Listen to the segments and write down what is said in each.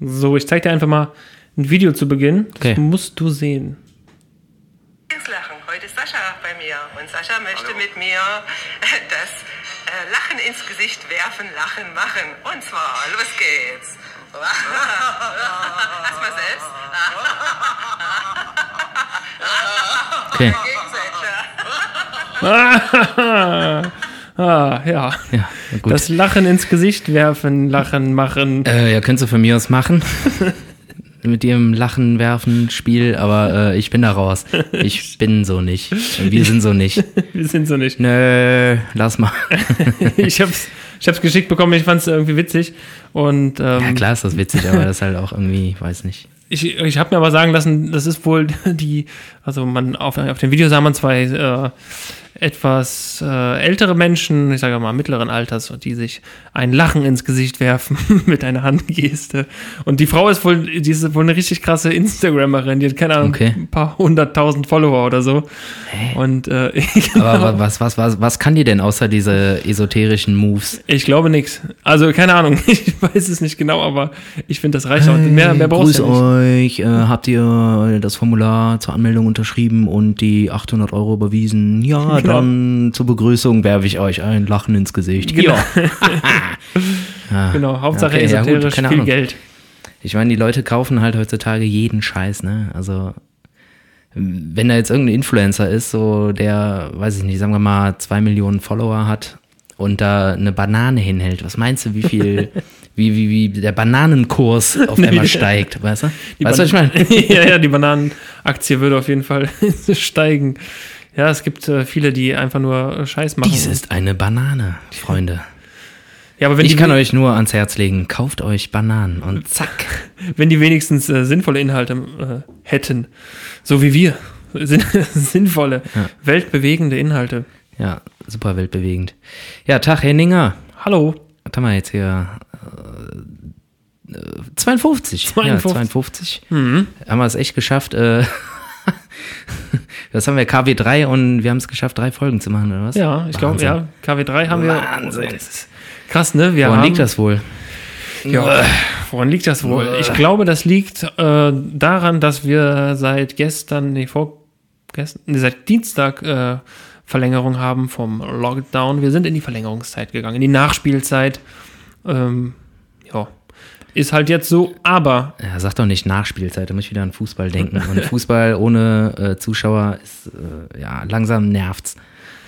So, ich zeig dir einfach mal ein Video zu Beginn. Okay. Das musst du sehen. Lachen. Heute ist Sascha bei mir und Sascha möchte mit mir das äh, Lachen ins Gesicht werfen, Lachen machen. Und zwar, los geht's. Erstmal selbst. Okay. Ah, ja. Ja. Das Lachen ins Gesicht werfen, Lachen machen. äh, ja, könntest du von mir aus machen. Mit ihrem Lachen werfen Spiel, aber äh, ich bin da raus. Ich bin so nicht. Wir sind so nicht. Wir sind so nicht. Nö, lass mal. Ich hab's, ich hab's geschickt bekommen, ich fand's irgendwie witzig. Und ähm, Ja, klar ist das witzig, aber das ist halt auch irgendwie, weiß nicht. ich, ich habe mir aber sagen lassen, das ist wohl die, also man auf, auf dem Video sah man zwei äh, etwas äh, ältere Menschen, ich sage mal mittleren Alters, die sich ein Lachen ins Gesicht werfen mit einer Handgeste. Und die Frau ist wohl, die ist wohl eine richtig krasse Instagrammerin, die hat keine Ahnung, Okay. ein paar hunderttausend Follower oder so. Und äh, Aber wa- was, was, was, was kann die denn außer diese esoterischen Moves? ich glaube nix. Also keine Ahnung, ich weiß es nicht genau, aber ich finde, das reicht auch. Mehr, mehr brauchst Grüß ja nicht. euch, äh, habt ihr das Formular zur Anmeldung unterschrieben und die 800 Euro überwiesen? Ja, Genau. Dann zur Begrüßung werfe ich euch ein Lachen ins Gesicht. Genau. Ja. Genau, Hauptsache Okay, ja, gut, esoterisch, viel Ahnung. Geld. Ich meine, die Leute kaufen halt heutzutage jeden Scheiß, ne? Also, wenn da jetzt irgendein Influencer ist, so der, weiß ich nicht, sagen wir mal, zwei Millionen Follower hat und da eine Banane hinhält, was meinst du, wie viel, wie, wie, wie der Bananenkurs auf einmal steigt, weißt du? Die Weißt du, was ich meine? ja, ja, die Bananenaktie würde auf jeden Fall steigen. Ja, es gibt äh, viele, die einfach nur äh, Scheiß machen. Dies ist eine Banane, Freunde. ja, aber wenn Ich kann euch nur ans Herz legen, kauft euch Bananen und zack. wenn die wenigstens äh, sinnvolle Inhalte äh, hätten, so wie wir, Sinn, sinnvolle, weltbewegende Inhalte. Ja, super weltbewegend. Ja, Tag Henninger. Hallo. Was haben wir jetzt hier? Äh, äh, 52. 52. Ja, 52. Mhm. Haben wir es echt geschafft. Äh, das haben wir KW3 und wir haben es geschafft, drei Folgen zu machen, oder was? Ja, ich glaube, ja, KW3 haben wir. Wahnsinn. Das ist krass, ne? Wir Woran haben, liegt das wohl? Ja, woran liegt das wohl? Ich glaube, das liegt äh, daran, dass wir seit gestern, nee, vor gestern, nee, seit Dienstag äh, Verlängerung haben vom Lockdown. Wir sind in die Verlängerungszeit gegangen, in die Nachspielzeit. Ähm, ja, ist halt jetzt so, aber Ja, sag doch nicht Nachspielzeit, da muss ich wieder an Fußball denken. Und Fußball ohne äh, Zuschauer ist, äh, ja, langsam nervt's.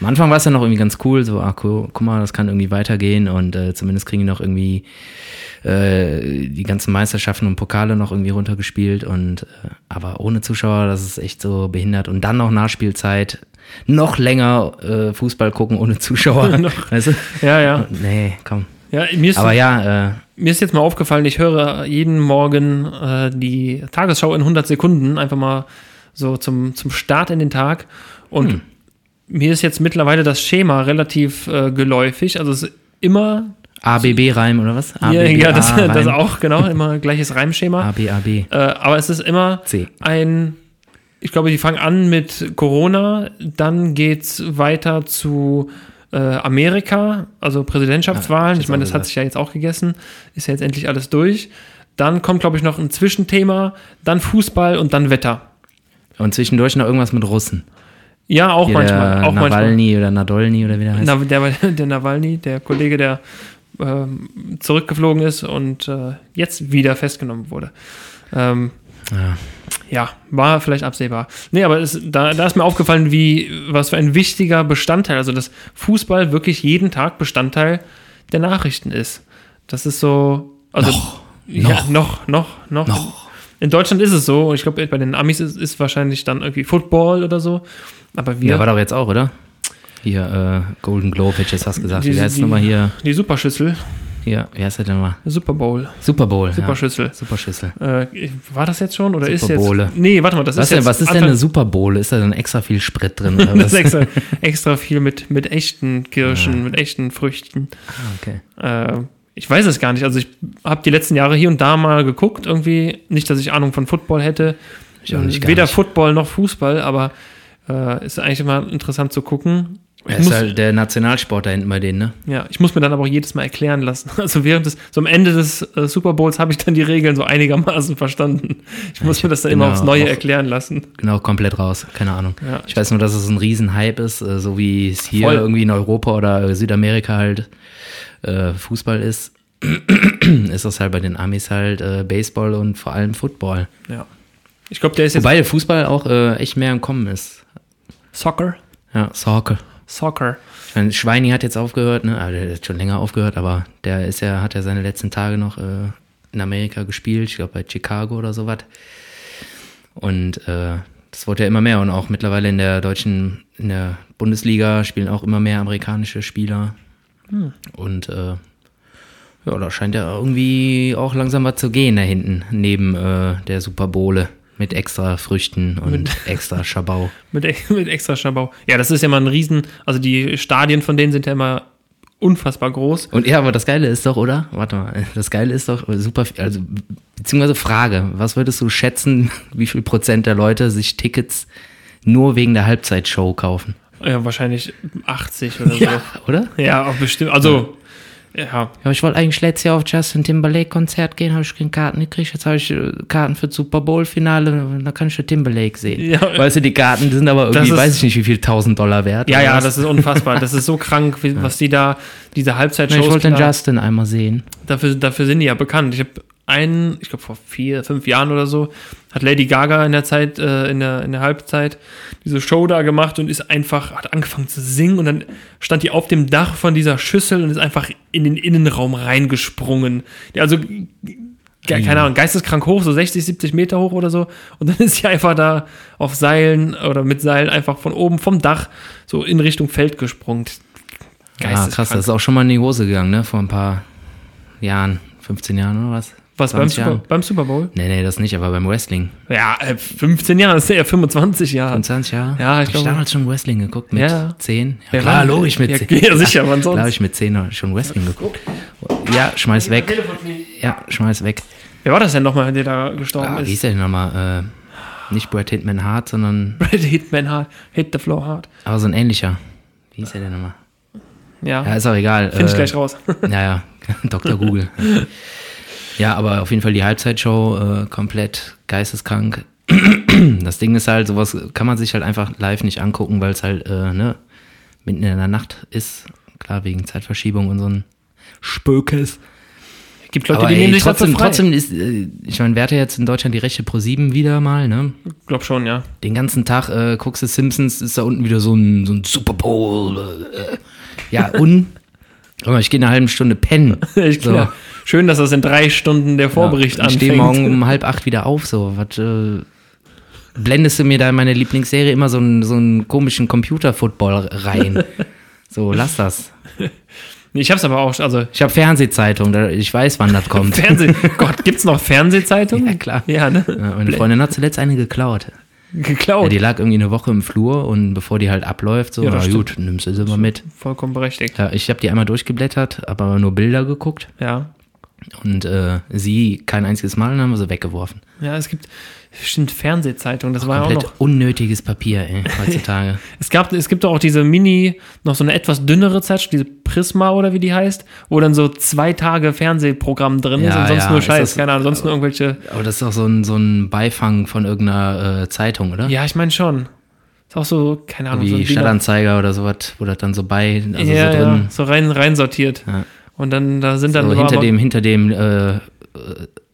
Am Anfang war es ja noch irgendwie ganz cool, so, ah, gu- guck mal, das kann irgendwie weitergehen und äh, zumindest kriegen die noch irgendwie äh, die ganzen Meisterschaften und Pokale noch irgendwie runtergespielt und äh, aber ohne Zuschauer, das ist echt so behindert und dann noch Nachspielzeit, noch länger äh, Fußball gucken ohne Zuschauer. weißt du? ja, ja. Nee, komm. Ja mir, ist, Aber ja, äh, mir ist jetzt mal aufgefallen, ich höre jeden Morgen äh, die Tagesschau in 100 Sekunden, einfach mal so zum, zum Start in den Tag. Und Hm. mir ist jetzt mittlerweile das Schema relativ äh, geläufig. Also es ist immer ABB-Reim oder was? Ja, ABB, ja das, A-Reim. das auch, genau, immer gleiches Reimschema. AB, AB. Äh, aber es ist immer C. ein, ich glaube, die fangen an mit Corona, dann geht's weiter zu äh, Amerika, also Präsidentschaftswahlen. Ah, ich meine, das hat sich ja jetzt auch gegessen, ist ja jetzt endlich alles durch. Dann kommt, glaube ich, noch ein Zwischenthema, dann Fußball und dann Wetter. Und zwischendurch noch irgendwas mit Russen. Ja, auch Hier manchmal. Auch manchmal. Nawalny oder Nadolny oder wie der heißt. Na, der, der Nawalny, der Kollege, der ähm, zurückgeflogen ist und äh, jetzt wieder festgenommen wurde. Ähm, ja. Ja, war vielleicht absehbar. Nee, aber es, da, da ist mir aufgefallen, wie, was für ein wichtiger Bestandteil, also dass Fußball wirklich jeden Tag Bestandteil der Nachrichten ist. Das ist so, also, Noch. ja, noch, noch, noch. Noch. In Deutschland ist es so, ich glaube, bei den Amis ist, ist wahrscheinlich dann irgendwie Football oder so. Aber wir, Ja, war doch jetzt auch, oder? Hier, äh, Golden Globe, hätte ich jetzt fast gesagt. Die- wie heißt die- nochmal hier? die Superschüssel, Hier, wie heißt der denn mal? Super Bowl, Super Bowl. Superschüssel. Ja. Superschüssel. Äh, war das jetzt schon oder ist Super jetzt? Bowle. Nee, warte mal, das Was, ist denn, jetzt was ist denn eine Super Bowl? Ist da dann extra viel Sprit drin? Oder das was? ist extra, extra viel mit, mit echten Kirschen, mit echten Früchten. Ah, okay. Äh, ich weiß es gar nicht. Also ich habe die letzten Jahre hier und da mal geguckt, irgendwie. Nicht, dass ich Ahnung von Football hätte. Ich auch nicht, Weder nicht. Football noch Fußball, aber äh, ist eigentlich immer interessant zu gucken. Er muss- ist halt der Nationalsport da hinten bei denen, ne? Ja, ich muss mir dann aber auch jedes Mal erklären lassen. Also während des, so am Ende des äh, Super Bowls habe ich dann die Regeln so einigermaßen verstanden. Ich muss mir das dann immer bin aufs Neue auch- erklären lassen. Genau, komplett raus. Keine Ahnung. Ja. Ich weiß nur, dass es ein Riesenhype ist, äh, so wie es hier Voll. irgendwie in Europa oder äh, Südamerika halt äh, Fußball ist. ist das halt bei den Amis halt äh, Baseball und vor allem Football. Ja. Ich glaube, der ist jetzt Wobei Fußball auch äh, echt mehr im Kommen ist. Soccer. Ja, Soccer. Soccer. Ich meine, Schweini hat jetzt aufgehört, ne? Also der hat schon länger aufgehört, aber der ist ja, hat ja seine letzten Tage noch äh, in Amerika gespielt, ich glaube bei Chicago oder sowas. Und äh, das wurde ja immer mehr und auch mittlerweile in der deutschen, in der Bundesliga spielen auch immer mehr amerikanische Spieler. Und äh, ja, da scheint ja irgendwie auch langsam was zu gehen da hinten, neben äh, der Super Bowle mit extra Früchten und extra Schabau. Mit, mit extra Schabau. Ja, das ist ja mal ein Riesen. Also die Stadien von denen sind ja immer unfassbar groß. Und ja, aber das Geile ist doch, oder? Warte mal, das Geile ist doch super, viel- also beziehungsweise Frage, was würdest du schätzen, wie viel Prozent der Leute sich Tickets nur wegen der Halbzeitshow kaufen? Ja, wahrscheinlich 80 oder so. Ja, Oder? auch bestimmt. Also, ja. Ja, ich wollte eigentlich letztes Jahr auf Justin Timberlake Konzert gehen, habe ich keine Karten gekriegt. Jetzt habe ich äh, Karten für das Super Bowl Finale, da kann ich Timberlake sehen. Ja. Weißt du, die Karten sind aber irgendwie, ist- weiß ich nicht, wie viel 1000 Dollar wert. Ja, ja, was. das ist unfassbar. Das ist so krank, wie, was die da, diese Halbzeitshows. ich wollte den Justin einmal sehen. dafür, dafür sind die ja bekannt. Ich habe einen, ich glaube vor vier, fünf Jahren oder so, hat Lady Gaga in der Zeit, äh, in, der, in der Halbzeit diese Show da gemacht und ist einfach, hat angefangen zu singen und dann stand die auf dem Dach von dieser Schüssel und ist einfach in den Innenraum reingesprungen. Ja, also, keine Ahnung, geisteskrank hoch, so 60, 70 Meter hoch oder so. Und dann ist sie einfach da auf Seilen oder mit Seilen einfach von oben vom Dach so in Richtung Feld gesprungen. Ja, krass, das ist auch schon mal in die Hose gegangen, ne? Vor ein paar Jahren, 15 Jahren oder was? Was, beim 20 Super, beim Super Bowl? Nee, nee, das nicht, aber beim Wrestling. Ja, äh, 15 Jahre, das ist ja 25 Jahre. 25 Jahre? Ja, ich ich glaube- damals schon Wrestling geguckt mit Ja. 10? Ja, Ja, klar, logisch mit Ja, 10. ja, sicher, wann sonst? Da habe ich mit 10 schon Wrestling geguckt. Ja, schmeiß weg. Ja, schmeiß weg. Wer war das denn nochmal, der da gestorben Ah, wie ist? hieß der denn nochmal? Äh, nicht Brad Hitman Hart, sondern Brad Hitman Hard, Hit the Floor Hard. aber so ein ähnlicher. Wie hieß der denn nochmal? Ja, Ja, ist auch egal. finde ich Äh, gleich raus. Ja, ja, Dr. Google. Ja, aber auf jeden Fall die Halbzeitshow äh, komplett geisteskrank. Das Ding ist halt, sowas kann man sich halt einfach live nicht angucken, weil es halt äh, ne, mitten in der Nacht ist. Klar, wegen Zeitverschiebung und so ein Spökes. Gibt Leute, aber die ey, nehmen sich trotzdem, frei. trotzdem ist, äh, ich meine, wer hat jetzt in Deutschland die Rechte pro 7 wieder mal, ne? glaub schon, ja. Den ganzen Tag äh, guckst du Simpsons, ist da unten wieder so ein, so ein Super Bowl. Äh, ja, und Guck mal, ich gehe eine halbe Stunde pennen. Ich, So. Schön, dass das in drei Stunden der Vorbericht ja, ich anfängt. stehe morgen um halb acht wieder auf. So, was äh, blendest du mir da in meine Lieblingsserie immer so einen, so einen komischen Computer-Football rein? so, lass das. Ich hab's aber auch, also Ich habe Fernsehzeitung, ich weiß, wann das kommt. Fernseh. Gott, gibt's noch Fernsehzeitungen? Ja, klar. Ja, ne? Ja, meine Freundin hat zuletzt eine geklaut. Ja, Geklaut. die lag irgendwie eine Woche im Flur und bevor die halt abläuft, so, Ja, na gut, nimmst du sie mal mit. Vollkommen berechtigt. Ja, ich habe die einmal durchgeblättert, aber nur Bilder geguckt Ja. Und äh, sie kein einziges Mal, dann haben wir sie weggeworfen. Ja, es gibt, stimmt, Fernsehzeitungen, das war ja auch Komplett noch. unnötiges Papier, ey, heutzutage. Es gab, es gibt auch diese Mini, noch so eine etwas dünnere Zeitschrift, diese Prisma oder wie die heißt, wo dann so zwei Tage Fernsehprogramm drin ist Ja, und sonst ja, nur ist Scheiß, das- keine Ahnung, sonst nur irgendwelche. Aber das ist doch so ein, so ein Beifang von irgendeiner äh, Zeitung, oder? Ja, ich meine schon. Ist auch so, keine Ahnung, so Wie DIN- Stadtanzeiger oder sowas, wo das dann so bei, also ja, so ja, drin, so rein, rein sortiert. Ja. Und dann, da sind dann so hinter dem, hinter dem äh, äh,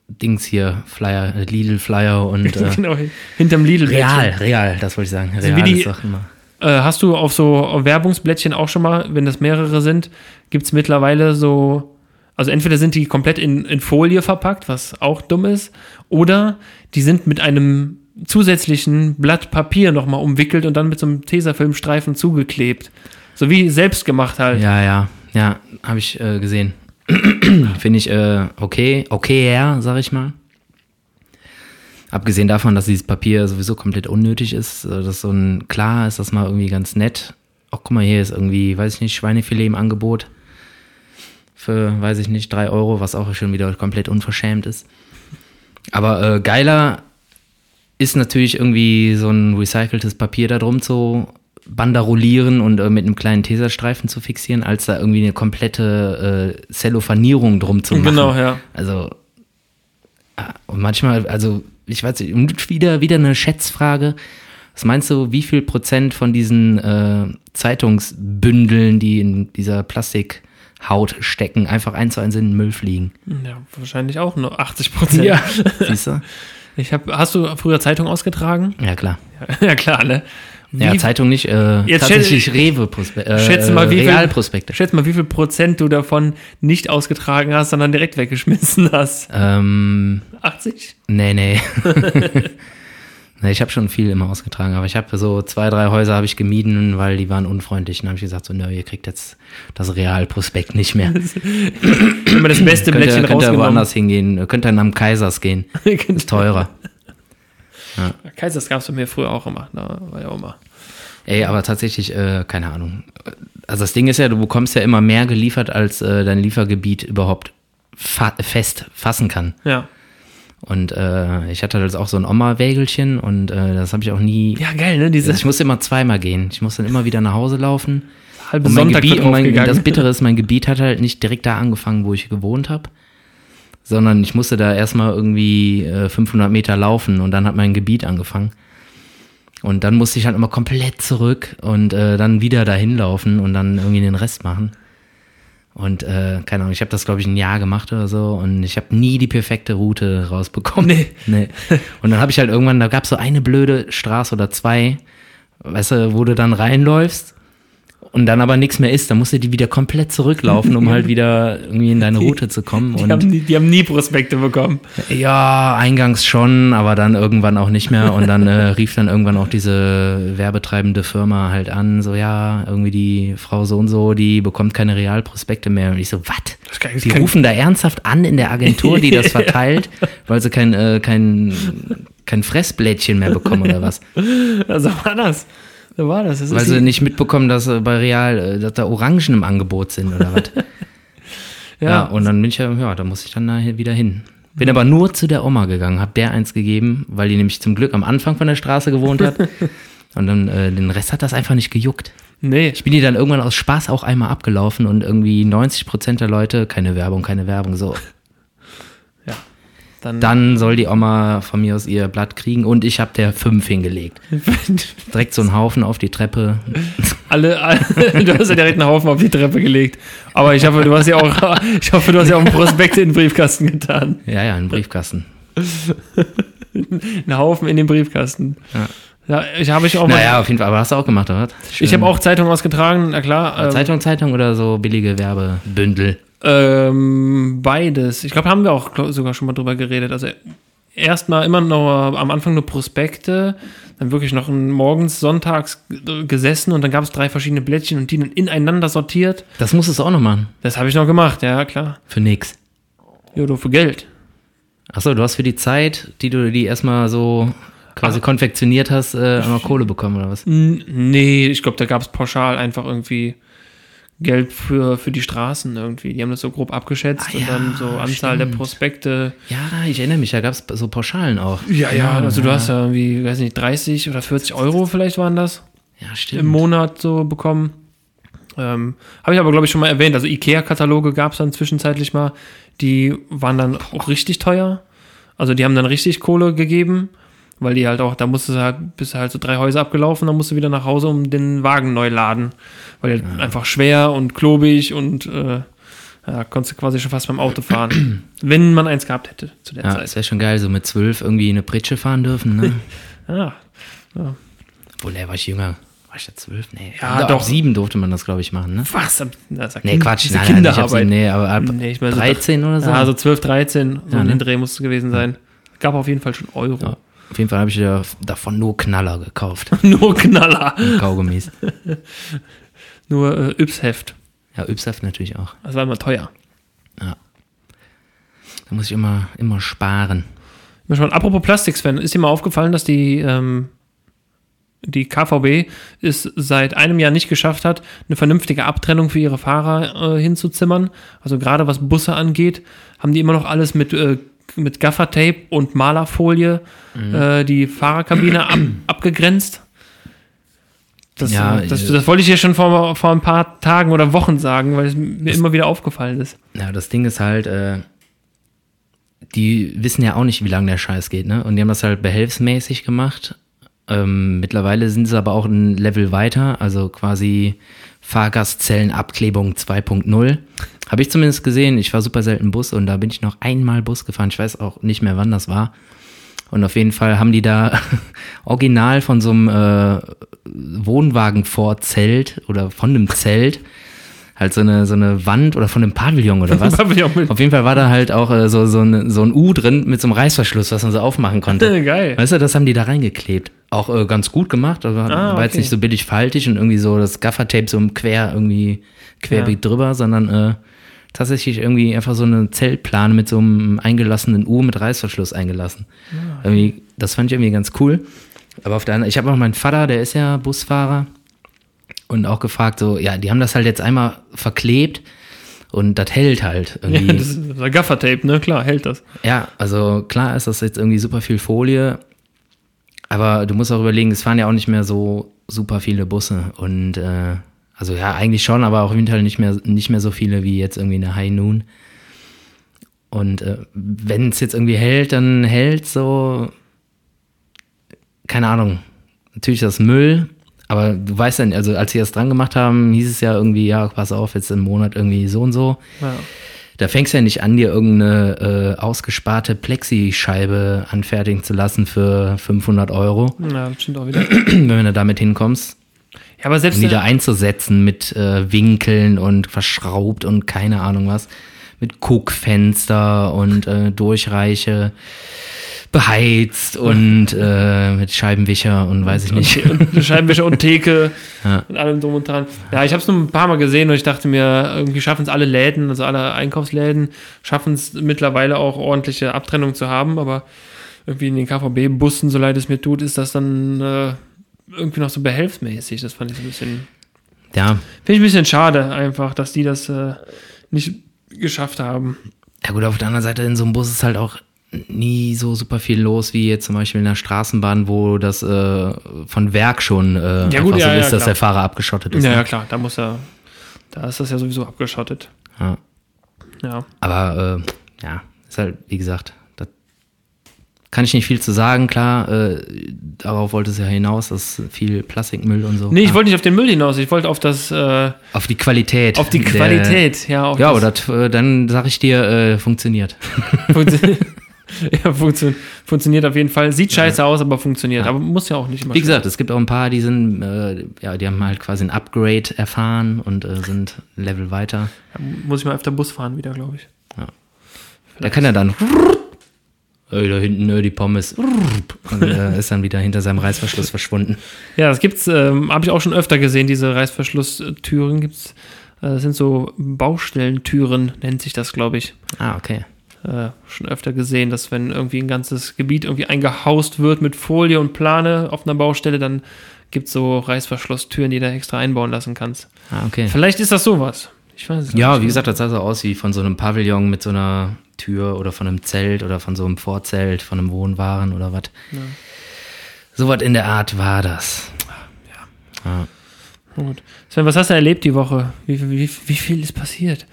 Dings hier, Flyer, äh, Lidl-Flyer und äh, genau, hinterm Lidl. Real, real, das wollte ich sagen. Real wie die- ist immer. Äh, hast du auf so Werbungsblättchen auch schon mal, wenn das mehrere sind, gibt's mittlerweile so, also entweder sind die komplett in, in Folie verpackt, was auch dumm ist, oder die sind mit einem zusätzlichen Blatt Papier nochmal umwickelt und dann mit so einem Tesafilmstreifen zugeklebt. So wie selbst gemacht halt. Ja, ja, ja, habe ich äh, gesehen. Finde ich äh, okay, okay, ja, sag ich mal. Abgesehen davon, dass dieses Papier sowieso komplett unnötig ist, äh, das ist so ein, klar ist das mal irgendwie ganz nett. Ach, guck mal, hier ist irgendwie, weiß ich nicht, Schweinefilet im Angebot. Für, weiß ich nicht, drei Euro, was auch schon wieder komplett unverschämt ist. Aber äh, geiler ist natürlich irgendwie so ein recyceltes Papier da drum zu banderolieren und äh, mit einem kleinen Tesastreifen zu fixieren, als da irgendwie eine komplette äh, Cellophanierung drum zu machen. Genau, ja. Also, ah, und manchmal, also, ich weiß nicht, wieder, wieder eine Schätzfrage. Was meinst du, wie viel Prozent von diesen äh, Zeitungsbündeln, die in dieser Plastikhaut stecken, einfach eins zu eins in den Müll fliegen? Ja, wahrscheinlich auch nur 80 Prozent. Siehst du? Ich hab, hast du früher Zeitung ausgetragen? Ja, klar. Ja, klar, ne? Ja, Wie- Zeitung nicht, äh, Jetzt tatsächlich Rewe-Prospekte. Äh, Schätze mal, wie viel- Realprospekte. Schätz mal, wie viel Prozent du davon nicht ausgetragen hast, sondern direkt weggeschmissen hast. Ähm, 80? nee, nee. ich habe schon viel immer ausgetragen, aber ich habe so zwei, drei Häuser habe ich gemieden, weil die waren unfreundlich. Dann habe ich gesagt, so, nö, ihr kriegt jetzt das Realprospekt nicht mehr. Immer das beste könnt ihr, Blättchen könnt ihr woanders hingehen, könnt ihr am Kaisers gehen. Ist teurer. Kaisers gab es bei mir früher auch immer. Da war ja auch immer. Ey, aber tatsächlich, äh, keine Ahnung. Also das Ding ist ja, du bekommst ja immer mehr geliefert, als äh, dein Liefergebiet überhaupt fa fest fassen kann. Ja. Und äh, ich hatte halt auch so ein Oma-Wägelchen und äh, das habe ich auch nie. Ja, geil, ne? Diese Also ich musste immer zweimal gehen. Ich musste dann immer wieder nach Hause laufen. halbe Und mein Sonntag Gebiet, und mein, das Bittere ist, mein Gebiet hat halt nicht direkt da angefangen, wo ich gewohnt habe, sondern ich musste da erstmal irgendwie äh, 500 Meter laufen und dann hat mein Gebiet angefangen. Und dann musste ich halt immer komplett zurück und äh, dann wieder dahin laufen und dann irgendwie den Rest machen. Und äh, keine Ahnung, ich habe das glaube ich ein Jahr gemacht oder so und ich habe nie die perfekte Route rausbekommen. Nee. nee. Und dann habe ich halt irgendwann, da gab es so eine blöde Straße oder zwei, weißt du, wo du dann reinläufst und dann aber nichts mehr ist, dann musst du die wieder komplett zurücklaufen, um halt wieder irgendwie in deine Route zu kommen. die, Und haben nie, die haben nie Prospekte bekommen. ja, eingangs schon, aber dann irgendwann auch nicht mehr. Und dann äh, rief dann irgendwann auch diese werbetreibende Firma halt an, so ja, irgendwie die Frau so und so, die bekommt keine Realprospekte mehr. Und ich so, was? Die rufen da ernsthaft an in der Agentur, die das verteilt, weil sie kein, äh, kein, kein Fressblättchen mehr bekommen oder was? Ja, so war das. So war das. das Weil sie nicht mitbekommen, dass äh, bei Real, äh, dass da Orangen im Angebot sind oder was? ja, Ja, und dann bin ich ja, ja, da muss ich dann da wieder hin. Bin aber nur zu der Oma gegangen, hab der eins gegeben, weil die nämlich zum Glück am Anfang von der Straße gewohnt hat. Und dann äh, den Rest hat das einfach nicht gejuckt. nee. Ich bin die dann irgendwann aus Spaß auch einmal abgelaufen und irgendwie 90 Prozent der Leute, keine Werbung, keine Werbung, so. Dann, Dann soll die Oma von mir aus ihr Blatt kriegen und ich hab der fünf hingelegt. Direkt so einen Haufen auf die Treppe. alle, alle, du hast ja direkt einen Haufen auf die Treppe gelegt. Aber ich hoffe, du hast ja auch, ich hoffe, du hast ja auch einen Prospekt in den Briefkasten getan. Ja, ja, einen Briefkasten. Einen Haufen in den Briefkasten. Ja. Ja, ich habe ich auch mal. Naja, auf jeden Fall, aber hast du auch gemacht, oder? was? ich habe auch Zeitung ausgetragen, na klar. ähm, Zeitung, Zeitung oder so billige Werbebündel? Ähm, beides. Ich glaube, haben wir auch sogar schon mal drüber geredet. Also erstmal immer noch am Anfang nur Prospekte, dann wirklich noch morgens, sonntags gesessen und dann gab es drei verschiedene Blättchen und die dann ineinander sortiert. Das musstest du auch noch machen. Das habe ich noch gemacht, ja klar. Für nix. Jo, du für Geld. Achso, du hast für die Zeit, die du die erstmal so quasi konfektioniert hast, äh, noch Kohle bekommen oder was? Nee, ich glaube, da gab es pauschal einfach irgendwie Geld für, für die Straßen irgendwie. Die haben das so grob abgeschätzt Ah, und ja, dann so Anzahl der stimmt. Prospekte. Ja, ich erinnere mich, da gab es so Pauschalen auch. also du hast ja irgendwie, weiß nicht, 30 oder 40 Euro vielleicht waren das. Ja, stimmt. im Monat so bekommen. Ähm, Habe ich aber, glaube ich, schon mal erwähnt. Also IKEA-Kataloge gab es dann zwischenzeitlich mal. Die waren dann auch richtig teuer. Also die haben dann richtig Kohle gegeben, weil die halt auch, da musstest du halt, bist du halt so drei Häuser abgelaufen, dann musst du wieder nach Hause, um den Wagen neu laden. Weil der einfach schwer und klobig und äh, ja, konntest du quasi schon fast beim Auto fahren. wenn man eins gehabt hätte zu der Ja, Zeit. es wäre schon geil, so mit zwölf irgendwie eine Pritsche fahren dürfen, ne? Ja, Obwohl, da war ich jünger. War ich da zwölf? Nee. Ja, Ab doch. sieben durfte man das, glaube ich, machen, ne? was? Das ja Nee, Kind- Quatsch. diese Nein, nein, ab Kinderarbeit. sieben, nee, aber ab Nee, ich meine so 13 oder so. Ja, so 12, 13, so Ja, in ne? den Dreh muss es gewesen sein. Gab auf jeden Fall schon Euro. Ja. Auf jeden Fall habe ich ja davon nur Knaller gekauft. Nur Knaller. Kaugummis. Nur äh, Yps-Heft. Ja, Ypsaf natürlich auch. Das war immer teuer. Da muss ich immer, immer sparen. Schon, apropos Plastik, Sven, ist dir mal aufgefallen, dass die, ähm, die KVB es seit einem Jahr nicht geschafft hat, eine vernünftige Abtrennung für ihre Fahrer äh, hinzuzimmern? Also gerade was Busse angeht, haben die immer noch alles mit, äh, mit Gaffertape und Malerfolie äh, die Fahrerkabine ab, abgegrenzt. Das, Ja, das, äh, das wollte ich dir schon vor, vor ein paar Tagen oder Wochen sagen, weil es mir immer wieder aufgefallen ist. Ja, das Ding ist halt, äh, die wissen ja auch nicht, wie lange der Scheiß geht, ne? Und die haben das halt behelfsmäßig gemacht. Ähm, mittlerweile sind sie aber auch ein Level weiter, also quasi Fahrgastzellenabklebung 2.0. Habe ich zumindest gesehen. Ich war super selten Bus und da bin ich noch einmal Bus gefahren. Ich weiß auch nicht mehr, wann das war. Und auf jeden Fall haben die da original von so einem äh, Wohnwagenvorzelt oder von einem Zelt halt so eine, so eine Wand oder von einem Pavillon oder was. Pavillon Auf jeden Fall war da halt auch äh, so, so, eine, so ein U drin mit so einem Reißverschluss, was man so aufmachen konnte. Geil. Weißt du, das haben die da reingeklebt. Auch äh, ganz gut gemacht, also Ah, war jetzt okay. nicht so billig faltig und irgendwie so das Gaffertape so quer irgendwie querbeet drüber, sondern äh, tatsächlich irgendwie einfach so eine Zeltplane mit so einem eingelassenen U mit Reißverschluss eingelassen. Ah, Irgendwie, das fand ich irgendwie ganz cool. Aber auf der anderen, ich habe auch meinen Vater, der ist ja Busfahrer und auch gefragt, so, ja, die haben das halt jetzt einmal verklebt und das hält halt Ja, irgendwie. das ist Gaffertape, ne? Klar, hält das. Ja, also klar ist das jetzt irgendwie super viel Folie, aber du musst auch überlegen, es fahren ja auch nicht mehr so super viele Busse und äh, also ja, eigentlich schon, aber auch im Winter nicht mehr, nicht mehr so viele wie jetzt irgendwie in der High Noon. Und äh, wenn es jetzt irgendwie hält, dann hält so, keine Ahnung, natürlich das Müll, aber du weißt ja, also als sie das dran gemacht haben, hieß es ja irgendwie, ja, pass auf, jetzt im Monat irgendwie so und so. Ja. Da fängst du ja nicht an, dir irgendeine äh, ausgesparte Plexischeibe anfertigen zu lassen für 500 Euro, das stimmt auch wieder. wenn du damit hinkommst. Ja, aber selbst Und die da einzusetzen mit äh, Winkeln und verschraubt und keine Ahnung was. Mit Guckfenster und äh, Durchreiche beheizt und äh, mit Scheibenwischer und weiß ich nicht. und Scheibenwischer und Theke Ja. und allem drum und dran. Ja, ich habe es nur ein paar Mal gesehen und ich dachte mir, irgendwie schaffen es alle Läden, also alle Einkaufsläden, schaffen es mittlerweile auch ordentliche Abtrennung zu haben, aber irgendwie in den KVB-Bussen, so leid es mir tut, ist das dann äh, irgendwie noch so behelfsmäßig. Das fand ich so ein bisschen, Ja, finde ich ein bisschen schade einfach, dass die das äh, nicht geschafft haben. Ja gut, auf der anderen Seite in so einem Bus ist halt auch nie so super viel los, wie jetzt zum Beispiel in der Straßenbahn, wo das äh, von Werk schon äh, Ja, gut, ja, so ja, ist, dass klar. der Fahrer abgeschottet ist. Ja, ja, ne? klar, da muss er, da ist das ja sowieso abgeschottet. Ja. Ja. Aber äh, ja, ist halt, wie gesagt, kann ich nicht viel zu sagen. Klar, äh, darauf wollte es ja hinaus, dass viel Plastikmüll und so. Nee, ich Klar. wollte nicht auf den Müll hinaus, ich wollte auf das, äh, auf die Qualität. auf die der- Qualität, ja. Auf Ja, das, oder äh, dann sag ich dir, äh, funktioniert. Funktio- ja, funktio funktioniert auf jeden Fall. Sieht scheiße aus, aber funktioniert. Aber muss ja auch nicht immer. Wie gesagt, es gibt auch ein paar, die sind, äh, ja, die haben halt quasi ein Upgrade erfahren und äh, sind ein Level weiter. muss ich mal öfter Bus fahren wieder, glaube ich. Da kann er dann, ey, da hinten, äh, die Pommes, und äh, ist dann wieder hinter seinem Reißverschluss verschwunden. Ja, das gibt's, ähm, habe ich auch schon öfter gesehen, diese Reißverschlusstüren gibt's. Äh, das sind so Baustellentüren, nennt sich das, glaube ich. Ah, okay. Äh, schon öfter gesehen, dass wenn irgendwie ein ganzes Gebiet irgendwie eingehaust wird mit Folie und Plane auf einer Baustelle, dann gibt's so Reißverschlusstüren, die du extra einbauen lassen kannst. Ah, okay. Vielleicht ist das sowas. Ich weiß es Ja, nicht. wie gesagt, das sah so aus wie von so einem Pavillon mit so einer Tür oder von einem Zelt oder von so einem Vorzelt, von einem Wohnwaren oder was. So was in der Art war das. Ja. Gut. Sven, was hast du erlebt die Woche? Wie, wie, wie viel ist passiert?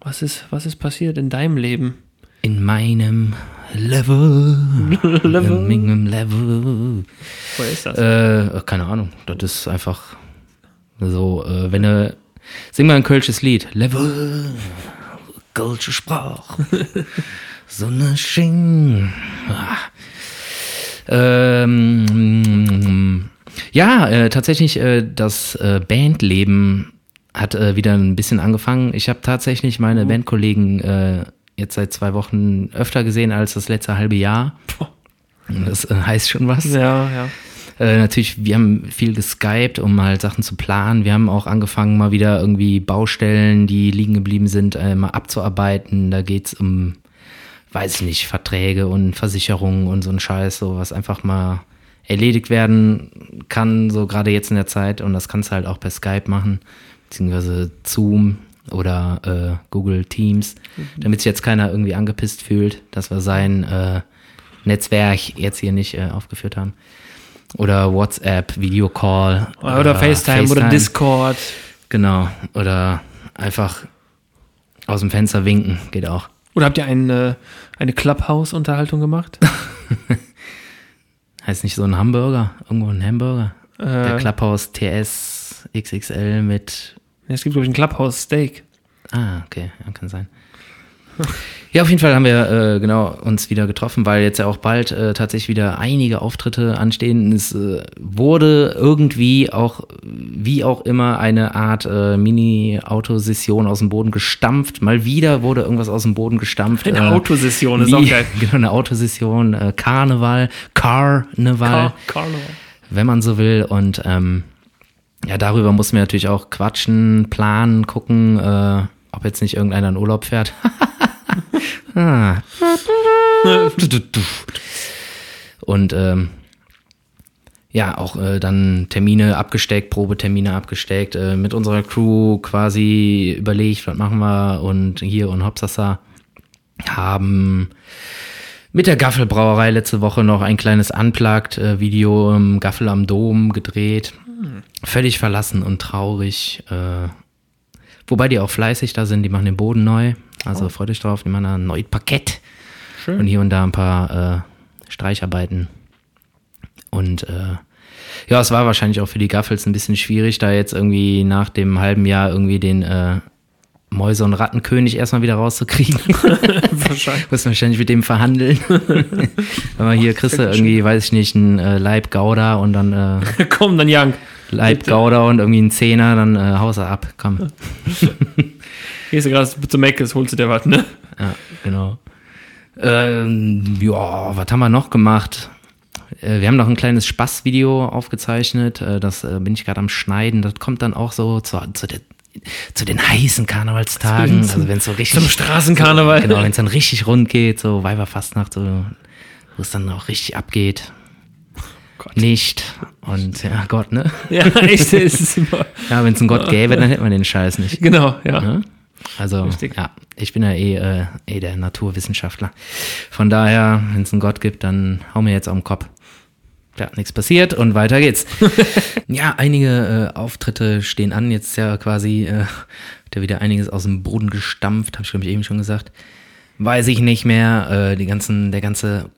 Was ist, was ist passiert in deinem Leben? In meinem Level. Level? In meinem Level. Wo ist das? Äh, keine Ahnung. Das ist einfach so, äh, wenn du. Sing mal ein kölsches Lied. Level. Kölsche Sprache. so ne Sching. Ah. Ähm, ja, äh, tatsächlich, äh, das äh, Bandleben hat äh, wieder ein bisschen angefangen. Ich habe tatsächlich meine Bandkollegen äh, jetzt seit zwei Wochen öfter gesehen als das letzte halbe Jahr. Das äh, heißt schon was. ja, ja. Äh, natürlich, wir haben viel geskypt, um halt Sachen zu planen. Wir haben auch angefangen, mal wieder irgendwie Baustellen, die liegen geblieben sind, äh, mal abzuarbeiten. Da geht's um, weiß ich nicht, Verträge und Versicherungen und so ein Scheiß, so was einfach mal erledigt werden kann, so gerade jetzt in der Zeit. Und das kannst du halt auch per Skype machen, beziehungsweise Zoom oder äh, Google Teams, damit sich jetzt keiner irgendwie angepisst fühlt, dass wir sein äh, Netzwerk jetzt hier nicht äh, aufgeführt haben. Oder WhatsApp, Videocall. Oder, FaceTime, oder Discord. Genau. Oder einfach aus dem Fenster winken, geht auch. Oder habt ihr eine, eine Clubhouse-Unterhaltung gemacht? heißt nicht so ein Hamburger? Irgendwo ein Hamburger? Äh, Der Clubhouse TS XXL mit. es gibt, glaube ich, ein Clubhouse-Steak. Ah, okay, ja, kann sein. Ja, auf jeden Fall haben wir äh, genau uns wieder getroffen, weil jetzt ja auch bald äh, tatsächlich wieder einige Auftritte anstehen. Es äh, wurde irgendwie auch, wie auch immer, eine Art äh, Mini-Autosession aus dem Boden gestampft. Mal wieder wurde irgendwas aus dem Boden gestampft. Eine äh, Autosession ist wie, auch geil. Genau, eine Autosession, äh, Karneval, Karneval, Car Carnival. wenn man so will. Und ähm, ja, darüber mussten wir natürlich auch quatschen, planen, gucken, äh, ob jetzt nicht irgendeiner in Urlaub fährt. ah. Und ähm, ja, auch äh, dann Termine abgesteckt, Probetermine abgesteckt, äh, mit unserer Crew quasi überlegt, was machen wir und hier und Hopsasa haben mit der Gaffelbrauerei letzte Woche noch ein kleines Unplugged-Video im Gaffel am Dom gedreht. Völlig verlassen und traurig. Äh, wobei die auch fleißig da sind, die machen den Boden neu. Also freut euch drauf, die machen da ein neues Parkett. Schön. Und hier und da ein paar äh, Streicharbeiten. Und äh, ja, es war wahrscheinlich auch für die Gaffels ein bisschen schwierig, da jetzt irgendwie nach dem halben Jahr irgendwie den äh, Mäuse- und Rattenkönig erstmal wieder rauszukriegen. Wahrscheinlich. Muss wahrscheinlich mit dem verhandeln. Wenn man hier kriegst du irgendwie, weiß ich nicht, ein äh, Leib Gouda und dann äh, Komm, dann Young. Leib Gouda und irgendwie ein Zehner, dann äh, haust du ab. Komm. Gehst du gerade zu Meckes, holst du dir was, ne? Ja, genau. Ähm, ja, was haben wir noch gemacht? Äh, Wir haben noch ein kleines Spaßvideo aufgezeichnet. äh, Das äh, bin ich gerade am Schneiden. Das kommt dann auch so zu, zu, der, zu den heißen Karnevalstagen. Zum- Also wenn es so richtig Zum Straßenkarneval. Genau, wenn es dann richtig rund geht, so Weiberfastnacht, so, wo es dann auch richtig abgeht. Gott. Nicht. Und ja, Gott, ne? Ja, echt, es ist immer. Ja, wenn es einen Gott gäbe, dann hätte man den Scheiß nicht. Genau, ja. Ne? Also, Richtig. ja, ich bin ja eh, äh, eh der Naturwissenschaftler. Von daher, wenn es einen Gott gibt, dann hau mir jetzt auf den Kopf. Ja, nichts passiert und weiter geht's. ja, einige äh, Auftritte stehen an. Jetzt ist ja quasi äh, ja wieder einiges aus dem Boden gestampft, habe ich glaube ich eben schon gesagt. Weiß ich nicht mehr. Äh, die ganzen, der ganze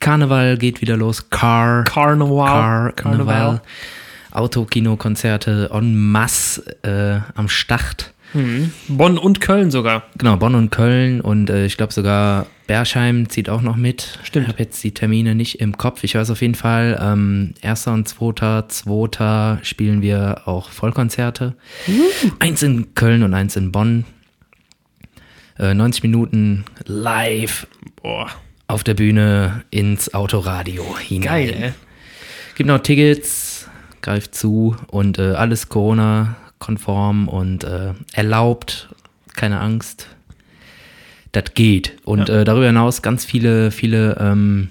Karneval geht wieder los. Car, Carnival. Car, Carnival. Karneval. Autokinokonzerte en masse äh, am Start. Bonn und Köln sogar. Genau, Bonn und Köln und äh, ich glaube sogar Berscheim zieht auch noch mit. Stimmt. Ich habe jetzt die Termine nicht im Kopf. Ich weiß auf jeden Fall, ähm, 1. und 2. 2. spielen wir auch Vollkonzerte. Eins in Köln und eins in Bonn. Äh, 90 Minuten live Boah, auf der Bühne ins Autoradio hinein. geil, ey. Gibt noch Tickets, greift zu und äh, alles Corona-konform und äh, erlaubt, keine Angst. Das geht. Und Ja. äh, darüber hinaus ganz viele, viele, ähm,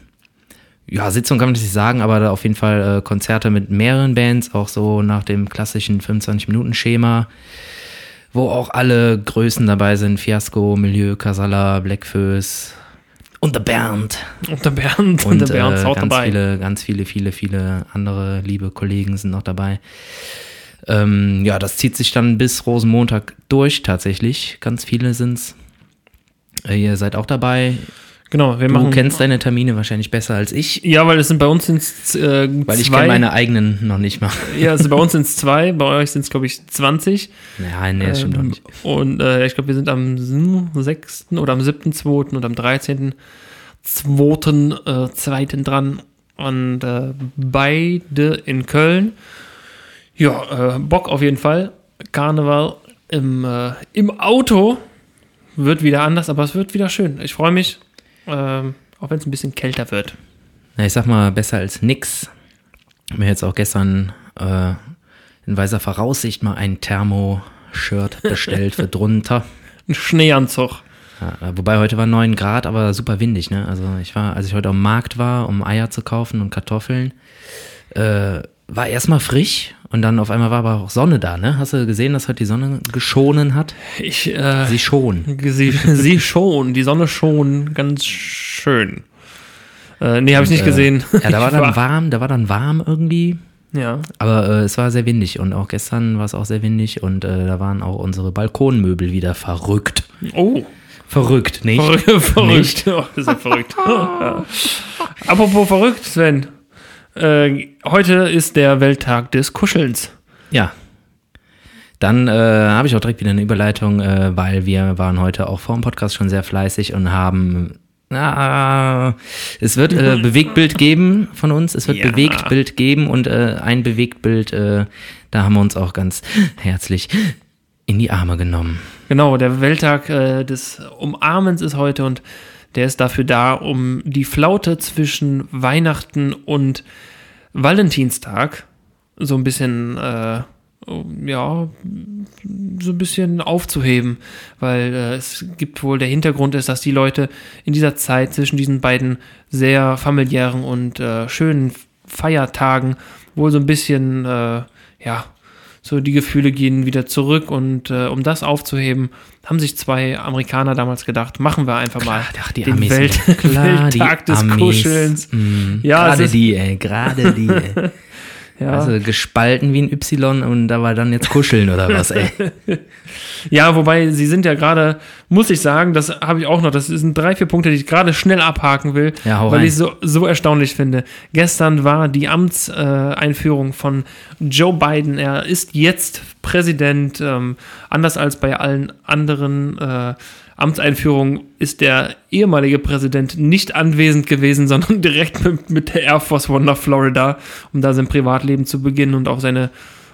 ja, Sitzungen kann man nicht sagen, aber auf jeden Fall äh, Konzerte mit mehreren Bands, auch so nach dem klassischen 25-Minuten-Schema, wo auch alle Größen dabei sind. Fiasco, Milieu, Casala, Blackfoes und The Bernd. Und der Bernd, und, Und der Bernd ist äh, auch ganz dabei. viele, ganz viele, viele, viele andere liebe Kollegen sind noch dabei. Ähm, ja, das zieht sich dann bis Rosenmontag durch tatsächlich. Ganz viele sind's. Äh, ihr seid auch dabei. Genau, wir Du machen. kennst deine Termine wahrscheinlich besser als ich, ja, weil es sind bei uns sind's, äh, weil ich kenne meine eigenen noch nicht mal. ja, also bei uns sind es zwei, bei euch sind es, glaube ich, 20. Ja, nee, das stimmt doch Ähm, nicht. Und äh, ich glaube, wir sind am 6. oder am 7.2. und am 13.2. Äh, zweiten dran. Und äh, beide in Köln. Ja, äh, Bock auf jeden Fall. Karneval im, äh, im Auto wird wieder anders, aber es wird wieder schön. Ich freue mich, ähm, auch wenn es ein bisschen kälter wird. Na, ich sag mal, besser als nix. Mir jetzt auch gestern äh, in weiser Voraussicht mal ein Thermo-Shirt bestellt für drunter. Ein Schneeanzug. Ja, wobei heute war 9 Grad, aber super windig, ne? Also ich war, als ich heute am Markt war, um Eier zu kaufen und Kartoffeln, äh, war erstmal frisch und dann auf einmal war aber auch Sonne da, ne? Hast du gesehen, dass heute die Sonne geschonen hat? Ich, äh, Sie schon. Sie, sie schon, die Sonne schon, ganz schön. Äh, nee, habe ich nicht äh, gesehen. Ja, da war dann warm, da war dann warm irgendwie. Ja. Aber äh, es war sehr windig und auch gestern war es auch sehr windig und äh, da waren auch unsere Balkonmöbel wieder verrückt. Oh. Verrückt, nicht? Verrückt. verrückt. Oh, das ist ja verrückt. Apropos verrückt, Sven. Äh, heute ist der Welttag des Kuschelns. Ja. Dann äh, habe ich auch direkt wieder eine Überleitung, äh, weil wir waren heute auch vor dem Podcast schon sehr fleißig und haben na, es wird äh, Bewegtbild geben von uns. Es wird Ja. Bewegtbild geben und äh, ein Bewegtbild, äh, da haben wir uns auch ganz herzlich in die Arme genommen. Genau, der Welttag des Umarmens ist heute und der ist dafür da, um die Flaute zwischen Weihnachten und Valentinstag so ein bisschen, äh, ja, so ein bisschen aufzuheben, weil äh, es gibt wohl, der Hintergrund ist, dass die Leute in dieser Zeit zwischen diesen beiden sehr familiären und äh, schönen Feiertagen wohl so ein bisschen, äh, ja, so die Gefühle gehen wieder zurück und äh, um das aufzuheben, haben sich zwei Amerikaner damals gedacht, machen wir einfach mal Ach, die den Amis. Welt Klar, Welttag des Amis. Kuschelns. Mm, Ja, gerade die, ey, gerade die. Ey. Ja. Also gespalten wie ein Y und da war dann jetzt kuscheln oder was, ey. Ja, wobei sie sind ja gerade, muss ich sagen, das habe ich auch noch, das sind drei, vier Punkte, die ich gerade schnell abhaken will, Ja, weil rein. ich so, so erstaunlich finde. Gestern war die Amtseinführung Einführung von Joe Biden. Er ist jetzt Präsident. Ähm, anders als bei allen anderen äh, Amtseinführungen ist der ehemalige Präsident nicht anwesend gewesen, sondern direkt mit, mit der Air Force One nach Florida, um da sein Privatleben zu beginnen und auf seine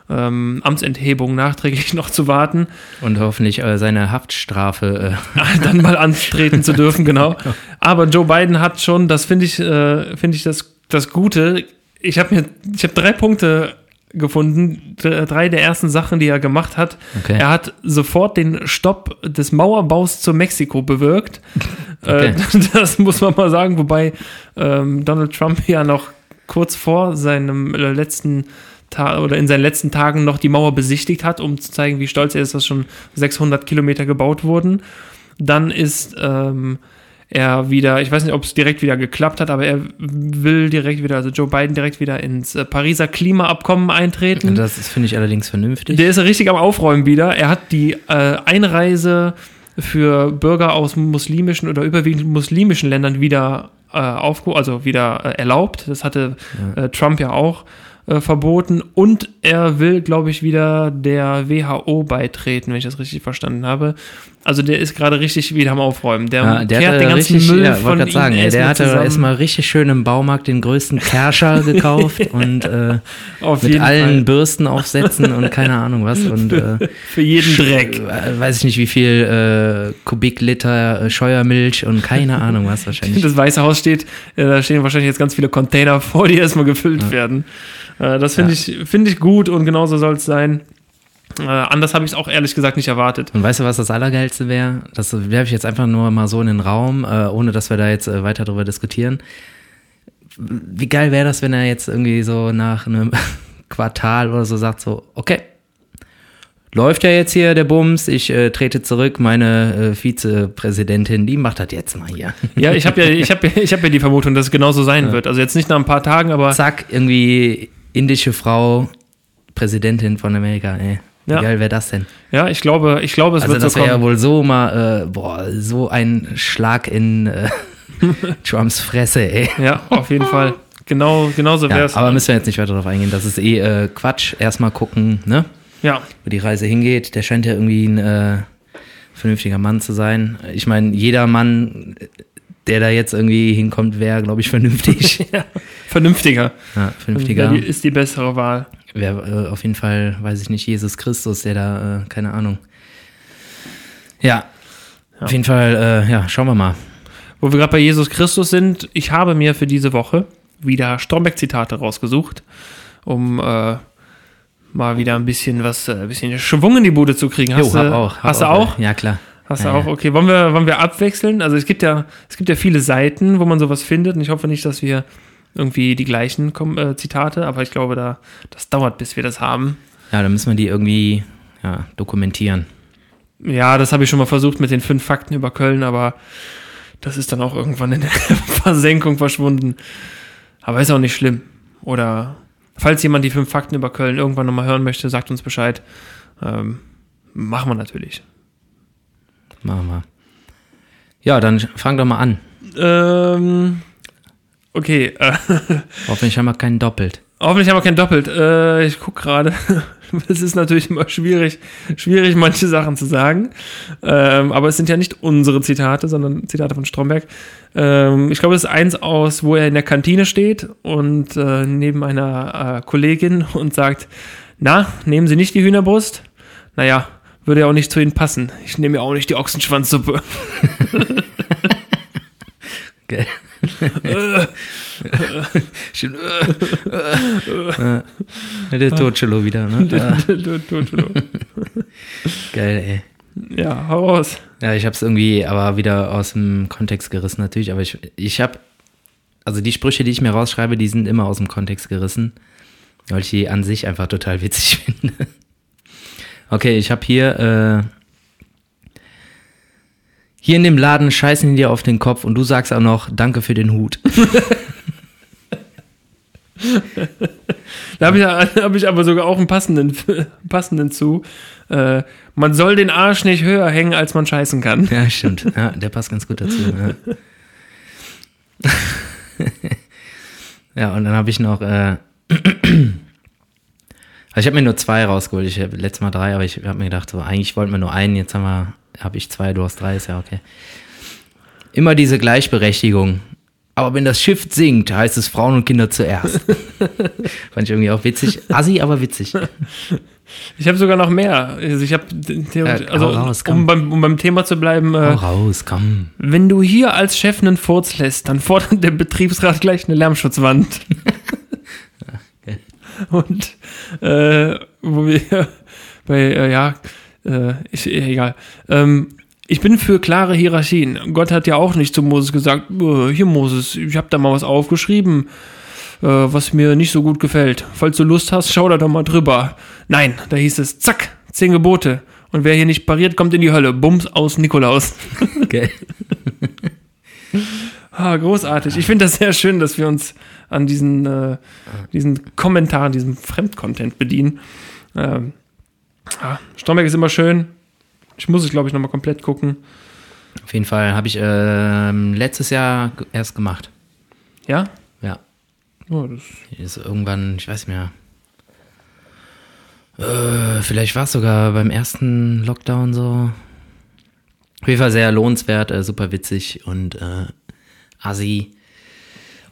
ähm, Amtsenthebung nachträglich noch zu warten. Und hoffentlich äh, seine Haftstrafe. Äh, dann mal antreten zu dürfen, genau. Aber Joe Biden hat schon, das finde ich, äh, finde ich das, das Gute. Ich habe mir, ich habe drei Punkte gefunden, drei der ersten Sachen, die er gemacht hat. Okay. Er hat sofort den Stopp des Mauerbaus zu Mexiko bewirkt. Okay. Äh, das muss man mal sagen, wobei ähm, Donald Trump ja noch kurz vor seinem äh, letzten Tag oder in seinen letzten Tagen noch die Mauer besichtigt hat, um zu zeigen, wie stolz er ist, dass schon 600 Kilometer gebaut wurden. Dann ist ähm, er wieder, ich weiß nicht, ob es direkt wieder geklappt hat, aber er will direkt wieder, also Joe Biden direkt wieder ins äh, Pariser Klimaabkommen eintreten. das finde ich allerdings vernünftig. Der ist richtig am Aufräumen wieder. Er hat die äh, Einreise für Bürger aus muslimischen oder überwiegend muslimischen Ländern wieder äh, aufgehoben, also wieder äh, erlaubt. Das hatte äh, Trump ja auch äh, verboten. Und er will, glaube ich, wieder der WHO beitreten, wenn ich das richtig verstanden habe. Also der ist gerade richtig wieder am Aufräumen. Der, Ja, der kehrt hat den ganzen richtig, Müll ja, von gerade sagen, ihm ey, der hatte zusammen. erstmal richtig schön im Baumarkt den größten Kerscher gekauft und äh, Auf mit allen Fall. Bürsten aufsetzen und keine Ahnung was und äh, Für jeden Dreck. äh, weiß ich nicht wie viel äh, Kubikliter äh, Scheuermilch und keine Ahnung was wahrscheinlich. Das Weiße Haus steht, äh, da stehen wahrscheinlich jetzt ganz viele Container vor, die erstmal gefüllt werden. Äh, das finde ich, finde ich gut und genauso soll es sein. Äh, anders habe ich es auch ehrlich gesagt nicht erwartet. Und weißt du, was das Allergeilste wäre? Das werfe ich jetzt einfach nur mal so in den Raum, äh, ohne dass wir da jetzt äh, weiter drüber diskutieren. Wie geil wäre das, wenn er jetzt irgendwie so nach einem Quartal oder so sagt, so, okay, läuft ja jetzt hier der Bums, ich äh, trete zurück, meine äh, Vizepräsidentin, die macht das jetzt mal hier. Ja, ich habe ja, ich habe, ich habe ja die Vermutung, dass es genauso sein wird. Also jetzt nicht nach ein paar Tagen, aber Zack, irgendwie indische Frau, Präsidentin von Amerika, ey. Wie Ja. geil wäre das denn? ja, ich glaube, ich glaube, es Also wird das so wäre ja wohl so mal, äh, boah, so ein Schlag in äh, Trumps Fresse, ey. Ja, auf jeden Fall. Genau, genauso wäre Ja, es. aber müssen wir jetzt nicht weiter darauf eingehen. Das ist eh äh, Quatsch. Erstmal gucken, ne, ja, wo die Reise hingeht. Der scheint ja irgendwie ein äh, vernünftiger Mann zu sein. Ich meine, jeder Mann, der da jetzt irgendwie hinkommt, wäre, glaube ich, vernünftig. vernünftiger. ja, vernünftiger. Wäre die- Ist die bessere Wahl. Wäre äh, auf jeden Fall, weiß ich nicht, Jesus Christus, der da, äh, keine Ahnung. Ja. Auf jeden Fall, äh, ja, schauen wir mal. Wo wir gerade bei Jesus Christus sind, ich habe mir für diese Woche wieder Stromberg-Zitate rausgesucht, um äh, mal wieder ein bisschen was, äh, ein bisschen Schwung in die Bude zu kriegen. Hast Jo, du hab auch. Hab Hast du auch? Ja, klar. Hast Ja, du auch? ja. Okay, wollen wir, wollen wir abwechseln? Also es gibt ja, es gibt ja viele Seiten, wo man sowas findet und ich hoffe nicht, dass wir irgendwie die gleichen Kom äh, Zitate, aber ich glaube, da, das dauert, bis wir das haben. Ja, dann müssen wir die irgendwie ja, dokumentieren. Ja, das habe ich schon mal versucht mit den fünf Fakten über Köln, aber das ist dann auch irgendwann in der Versenkung verschwunden. Aber ist auch nicht schlimm. Oder falls jemand die fünf Fakten über Köln irgendwann nochmal hören möchte, sagt uns Bescheid. Ähm, machen wir natürlich. Machen wir. Ja, dann fang doch mal an. Ähm, okay. Äh, Hoffentlich haben wir keinen doppelt. hoffentlich haben wir kein Doppelt. Äh, ich guck gerade. Es ist natürlich immer schwierig, schwierig, manche Sachen zu sagen. Ähm, aber es sind ja nicht unsere Zitate, sondern Zitate von Stromberg. Ähm, ich glaube, es ist eins aus, wo er in der Kantine steht und äh, neben einer äh, Kollegin und sagt, na, nehmen Sie nicht die Hühnerbrust? Naja, würde ja auch nicht zu Ihnen passen. Ich nehme ja auch nicht die Ochsenschwanzsuppe. Gell? Äh, äh, der Totschelo wieder, ne? Ja, geil, ey. ja, hau raus. Ja, ich habe es irgendwie aber wieder aus dem Kontext gerissen natürlich, aber ich, ich habe, also die Sprüche, die ich mir rausschreibe, die sind immer aus dem Kontext gerissen, weil ich die an sich einfach total witzig finde. Okay, ich habe hier, äh, hier in dem Laden scheißen die dir auf den Kopf und du sagst auch noch, danke für den Hut. Da habe ich, hab ich aber sogar auch einen passenden, passenden zu. Äh, man soll den Arsch nicht höher hängen, als man scheißen kann. Ja, stimmt. Ja, der passt ganz gut dazu. Ja, ja und dann habe ich noch, äh, also ich habe mir nur zwei rausgeholt. Ich habe letztes Mal drei, aber ich habe mir gedacht, so, eigentlich wollten wir nur einen, jetzt haben wir, habe ich zwei, du hast drei, ist ja okay. Immer diese Gleichberechtigung. Aber wenn das Schiff sinkt, heißt es Frauen und Kinder zuerst. Fand ich irgendwie auch witzig. Assi, aber witzig. Ich habe sogar noch mehr. Also ich habe, Ja, also hau raus, komm. um, beim, um beim Thema zu bleiben, äh, raus, komm. wenn du hier als Chef einen Furz lässt, dann fordert der Betriebsrat gleich eine Lärmschutzwand. okay. Und äh, wo wir bei, äh, ja, äh, ist eh egal. Ähm, ich bin für klare Hierarchien. Gott hat ja auch nicht zu Moses gesagt, "Äh, hier Moses, ich habe da mal was aufgeschrieben, äh, was mir nicht so gut gefällt. Falls du Lust hast, schau da doch mal drüber. Nein, da hieß es, zack, zehn Gebote. Und wer hier nicht pariert, kommt in die Hölle. Bums aus Nikolaus. Okay. Ah, großartig. Ich finde das sehr schön, dass wir uns an diesen, äh, diesen Kommentaren, diesem Fremdcontent bedienen. Ähm, ah, Stromberg ist immer schön. Ich muss es, glaube ich, nochmal komplett gucken. Auf jeden Fall habe ich ähm, letztes Jahr erst gemacht. Ja? Ja. Oh, das, Ist irgendwann, ich weiß nicht mehr. Äh, vielleicht war es sogar beim ersten Lockdown so. Auf jeden Fall sehr lohnenswert, äh, super witzig und äh, assi.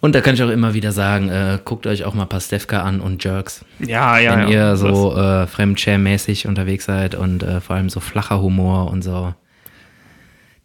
Und da kann ich auch immer wieder sagen, äh, guckt euch auch mal Pastewka an und Jerks. ja, ja. wenn ja. ihr so äh, Fremdschäm-mäßig unterwegs seid und äh, vor allem so flacher Humor und so.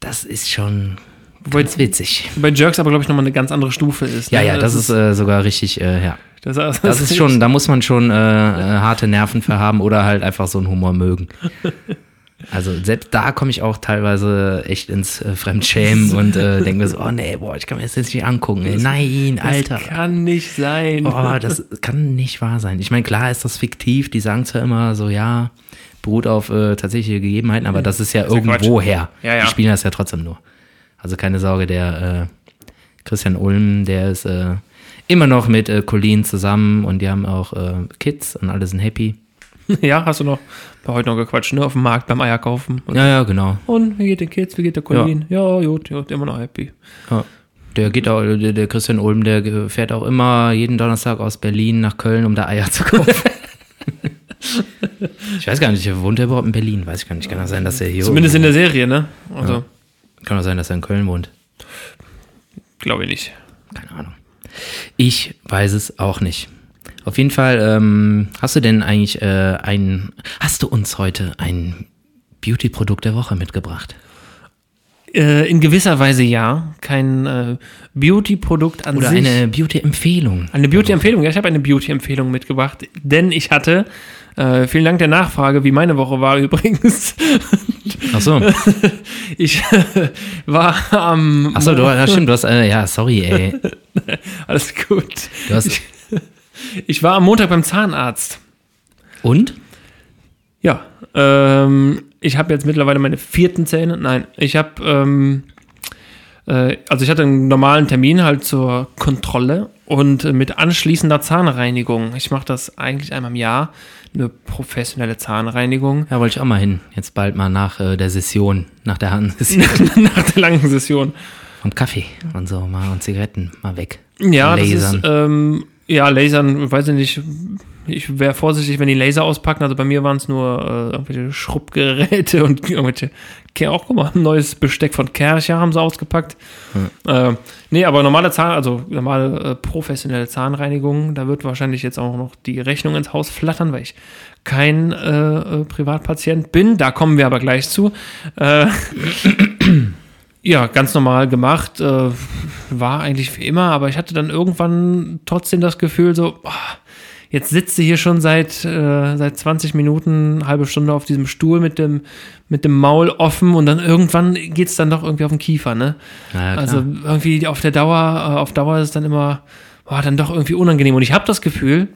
Das ist schon Wobei- ganz witzig. Bei Jerks aber, glaube ich, nochmal eine ganz andere Stufe ist. Ja, ne? ja, das, ist äh, sogar richtig, äh, ja. das, das, Das ist schon, da muss man schon äh, äh, harte Nerven für haben oder halt einfach so einen Humor mögen. Also selbst da komme ich auch teilweise echt ins äh, Fremdschämen und äh, denke mir so, oh nee, boah, ich kann mir das jetzt nicht angucken. Ey. Nein, Alter. Das kann nicht sein. Oh, das kann nicht wahr sein. Ich meine, klar ist das fiktiv, die sagen zwar immer so, ja, beruht auf äh, tatsächliche Gegebenheiten, aber das ist ja ja Quatsch. irgendwoher. Ja, ja. Die spielen das ja trotzdem nur. Also keine Sorge, der äh, Christian Ulm, der ist äh, immer noch mit äh, Colleen zusammen und die haben auch äh, Kids und alle sind happy. Ja, hast du noch bei heute noch gequatscht, ne? Auf dem Markt beim Eierkaufen. Und, Ja, ja, genau. und wie geht den Kids, wie geht der Colin? Ja, gut, gut, immer noch happy. Ja. Der geht auch, der, der Christian Ulm, der fährt auch immer jeden Donnerstag aus Berlin nach Köln, um da Eier zu kaufen. ich weiß gar nicht, wohnt er überhaupt in Berlin? Weiß ich gar nicht. Kann auch sein, dass er hier. Zumindest in der Serie, ne? Also, Ja. Kann auch sein, dass er in Köln wohnt. glaube ich nicht. Keine Ahnung. Ich weiß es auch nicht. Auf jeden Fall, ähm, hast du denn eigentlich äh, ein, hast du uns heute ein Beauty-Produkt der Woche mitgebracht? Äh, in gewisser Weise ja. Kein äh, Beauty-Produkt an Oder sich. eine Beauty-Empfehlung? Eine Beauty-Empfehlung, ja, ich habe eine Beauty-Empfehlung mitgebracht, denn ich hatte, äh, vielen Dank der Nachfrage, wie meine Woche war übrigens. Ach so. Ich war am. Ach so, du, ja, stimmt, du hast, äh, ja, sorry, ey. Alles gut. Du hast, Ich war am Montag beim Zahnarzt. und? Ja, ähm, ich habe jetzt mittlerweile meine vierten Zähne. Nein, ich habe ähm, Äh, also ich hatte einen normalen Termin halt zur Kontrolle und äh, mit anschließender Zahnreinigung. Ich mache das eigentlich einmal im Jahr, eine professionelle Zahnreinigung. Ja, wollte ich auch mal hin. Jetzt bald mal nach äh, der Session, nach der Handsession. Nach der langen Session. und Kaffee und so mal und Zigaretten mal weg. Ja, das ist, ähm, ja, Lasern, weiß ich nicht, ich wäre vorsichtig, wenn die Laser auspacken. Also bei mir waren es nur äh, irgendwelche Schrubbgeräte und irgendwelche, auch guck mal, ein neues Besteck von Kercher haben sie ausgepackt. Äh, nee, aber normale Zahn, also normale äh, professionelle Zahnreinigung, da wird wahrscheinlich jetzt auch noch die Rechnung ins Haus flattern, weil ich kein äh, äh, Privatpatient bin. Da kommen wir aber gleich zu. Äh, ja, ganz normal gemacht. Äh, war eigentlich wie immer, aber ich hatte dann irgendwann trotzdem das Gefühl, so, ah, jetzt sitzt du hier schon seit, äh, seit 20 Minuten, halbe Stunde auf diesem Stuhl mit dem, mit dem Maul offen und dann irgendwann geht's dann doch irgendwie auf den Kiefer, ne? Ja, also irgendwie auf der Dauer, äh, auf Dauer ist es dann immer, boah, dann doch irgendwie unangenehm. Und ich habe das Gefühl,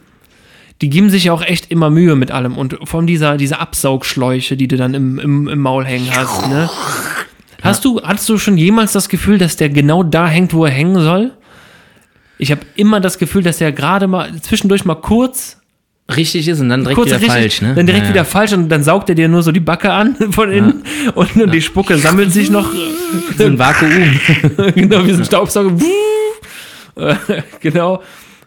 die geben sich ja auch echt immer Mühe mit allem. Und vor allem dieser, diese Absaugschläuche, die du dann im, im, im Maul hängen hast, ne? Hast du, hattest du schon jemals das Gefühl, dass der genau da hängt, wo er hängen soll? Ich habe immer das Gefühl, dass er gerade mal zwischendurch mal kurz, richtig ist und dann direkt kurz wieder richtig, falsch, ne? dann direkt Ja, ja. wieder falsch und dann saugt er dir nur so die Backe an von innen und, und die Spucke sammelt sich noch So ein Vakuum. genau, wie so ein Staubsauger. Genau.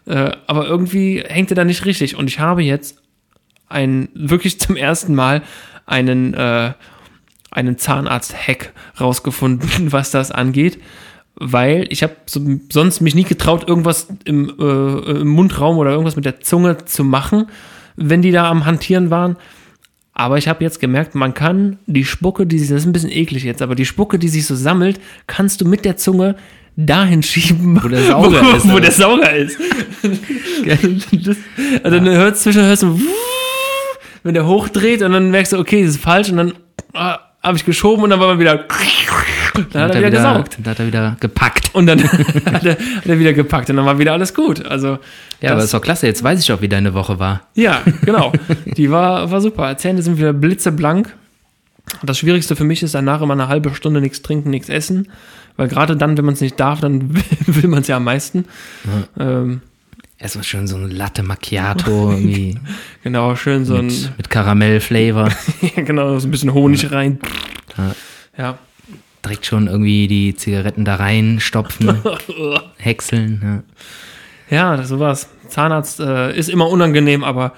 Äh, aber irgendwie hängt er da nicht richtig. Und ich habe jetzt ein, wirklich zum ersten Mal einen, äh, einen Zahnarzt-Hack rausgefunden, was das angeht. Weil ich habe so, sonst mich nie getraut, irgendwas im, äh, im Mundraum oder irgendwas mit der Zunge zu machen, wenn die da am Hantieren waren. Aber ich habe jetzt gemerkt, man kann die Spucke, die sich, das ist ein bisschen eklig jetzt, aber die Spucke, die sich so sammelt, kannst du mit der Zunge dahin schieben, Wo der Sauger wo, ist, Wo oder? der Sauger ist. das, also dann hörst zwischendurch hörst du, wenn der hochdreht und dann merkst du, okay, das ist falsch und dann ah, habe ich geschoben und dann war man wieder, dann hat er wieder gesaugt. Dann hat er wieder gepackt. Und dann hat, er, hat er wieder gepackt und dann war wieder alles gut. Also Ja, aber das- ist doch klasse. Jetzt weiß ich auch, wie deine Woche war. ja, genau. Die war, war super. Zähne sind wieder blitzeblank. Das Schwierigste für mich ist danach immer eine halbe Stunde nichts trinken, nichts essen. Weil gerade dann, wenn man es nicht darf, dann will man es ja am meisten. Ähm, Erstmal schön so ein Latte Macchiato irgendwie genau, schön so ein, mit, mit Karamellflavor. genau, so ein bisschen Honig rein. Ja. Ja. Direkt schon irgendwie die Zigaretten da reinstopfen, häckseln. Ja. Ja, so war's. Zahnarzt äh, ist immer unangenehm, aber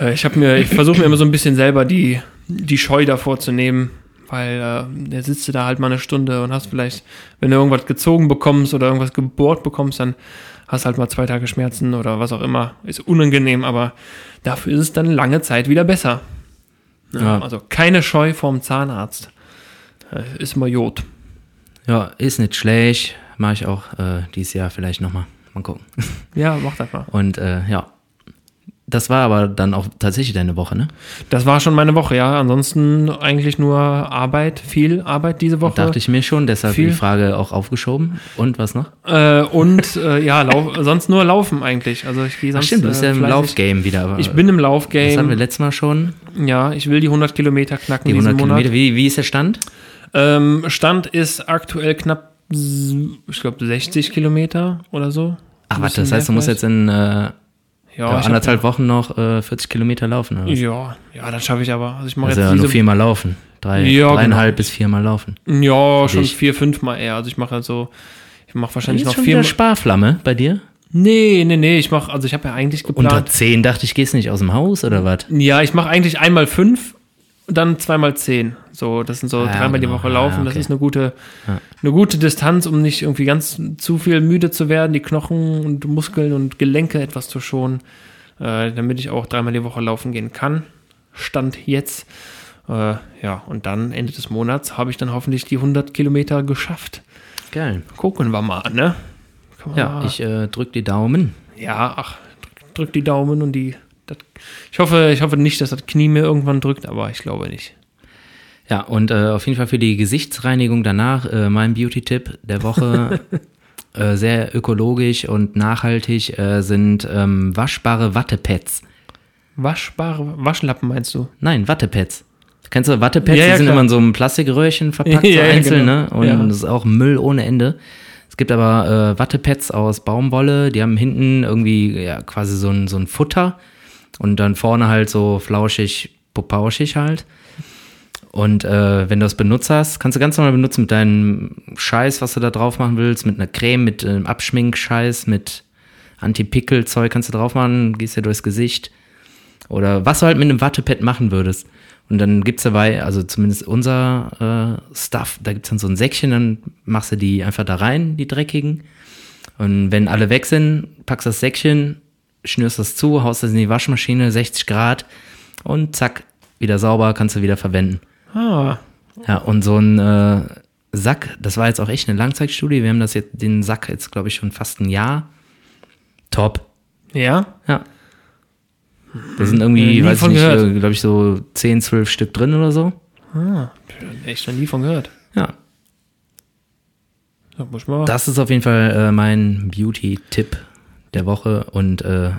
äh, ich habe mir, ich versuche mir immer so ein bisschen selber die, die Scheu davor zu nehmen, weil äh, da sitzt du da halt mal eine Stunde und hast vielleicht, wenn du irgendwas gezogen bekommst oder irgendwas gebohrt bekommst, dann hast halt mal zwei Tage Schmerzen oder was auch immer. Ist unangenehm, aber dafür ist es dann lange Zeit wieder besser. Ja, Ja. Also keine Scheu vorm Zahnarzt. Äh, ist immer Jod. ja, ist nicht schlecht. Mache ich auch äh, dieses Jahr vielleicht nochmal. Mal gucken. Ja, mach das mal. Und äh, ja, das war aber dann auch tatsächlich deine Woche, ne? Das war schon meine Woche, ja. Ansonsten eigentlich nur Arbeit, viel Arbeit diese Woche. Dachte ich mir schon, deshalb Viel. die Frage auch aufgeschoben. Und was noch? Äh, und äh, ja, lau sonst nur laufen eigentlich. Also ich gehe Ach sonst. stimmt, du bist ja äh, im fleißig- Laufgame wieder. Aber Ich bin im das haben wir Laufgame. letztes Mal schon. Ja, ich will die 100 Kilometer knacken Die diesen 100 Monat. Kilometer. Wie, wie ist der Stand? Ähm, Stand ist aktuell knapp, ich glaube 60 Kilometer oder so. Ach warte, das heißt, du musst jetzt in äh. Ja, anderthalb hab, Wochen noch äh, 40 Kilometer laufen. Oder? was? Ja, ja, das schaffe ich aber. Also ich mache Also jetzt ja, nur viermal laufen. Drei, Ja, dreieinhalb genau. bis viermal laufen. ja schon dich. vier, fünf Mal eher. Also ich mache also, ich mache wahrscheinlich noch vier. Sparflamme bei dir? Nee, nee, nee, ich mache, also ich habe ja eigentlich geplant. Unter 10 dachte ich, gehst nicht aus dem Haus oder was? Ja, ich mache eigentlich einmal fünf, dann zweimal zehn. So, das sind so Ah, ja, dreimal die genau. Woche Ah, laufen. Das okay. ist eine gute, Ja. eine gute Distanz, um nicht irgendwie ganz zu viel müde zu werden, die Knochen und Muskeln und Gelenke etwas zu schonen, äh, damit ich auch dreimal die Woche laufen gehen kann. Stand jetzt. Äh, ja, und dann Ende des Monats habe ich dann hoffentlich die 100 Kilometer geschafft. Geil. Gucken wir mal, ne? Man Ja, mal- ich äh, drück die Daumen. ja, ach, drück, drück die Daumen und die. Das, ich hoffe, ich hoffe nicht, dass das Knie mir irgendwann drückt, aber ich glaube nicht. Ja, und äh, auf jeden Fall für die Gesichtsreinigung danach äh, mein Beauty-Tipp der Woche. äh, sehr ökologisch und nachhaltig äh, sind ähm, waschbare Wattepads. Waschbare Waschlappen meinst du? Nein, Wattepads. Kennst du Wattepads? Ja, ja, die sind klar. immer in so einem Plastikröhrchen verpackt, Ja, so ja, einzeln, genau. ne? Und das ist auch Müll ohne Ende. Es gibt aber äh, Wattepads aus Baumwolle, die haben hinten irgendwie ja, quasi so ein, so ein Futter und dann vorne halt so flauschig, popauschig halt. Und äh, wenn du das benutzt hast, kannst du ganz normal benutzen mit deinem Scheiß, was du da drauf machen willst, mit einer Creme, mit ähm, Abschminkscheiß, mit Anti-Pickel-Zeug kannst du drauf machen, gehst dir durchs Gesicht. Oder was du halt mit einem Wattepad machen würdest. Und dann gibt's dabei, also zumindest unser äh, Stuff, da gibt's dann so ein Säckchen, dann machst du die einfach da rein, die dreckigen. Und wenn alle weg sind, packst das Säckchen, schnürst das zu, haust das in die Waschmaschine, 60 Grad und zack, wieder sauber, kannst du wieder verwenden. Ah, Ja, und so ein äh, Sack, das war jetzt auch echt eine Langzeitstudie. Wir haben das jetzt, den Sack jetzt, glaube ich, schon fast ein Jahr. Top. ja. Ja. Da sind Ja, irgendwie, nie weiß ich nicht, gehört. glaube ich, so 10, 12 Stück drin oder so. Ah, echt noch nie von gehört. Ja. Das ist auf jeden Fall äh, mein Beauty-Tipp der Woche und äh,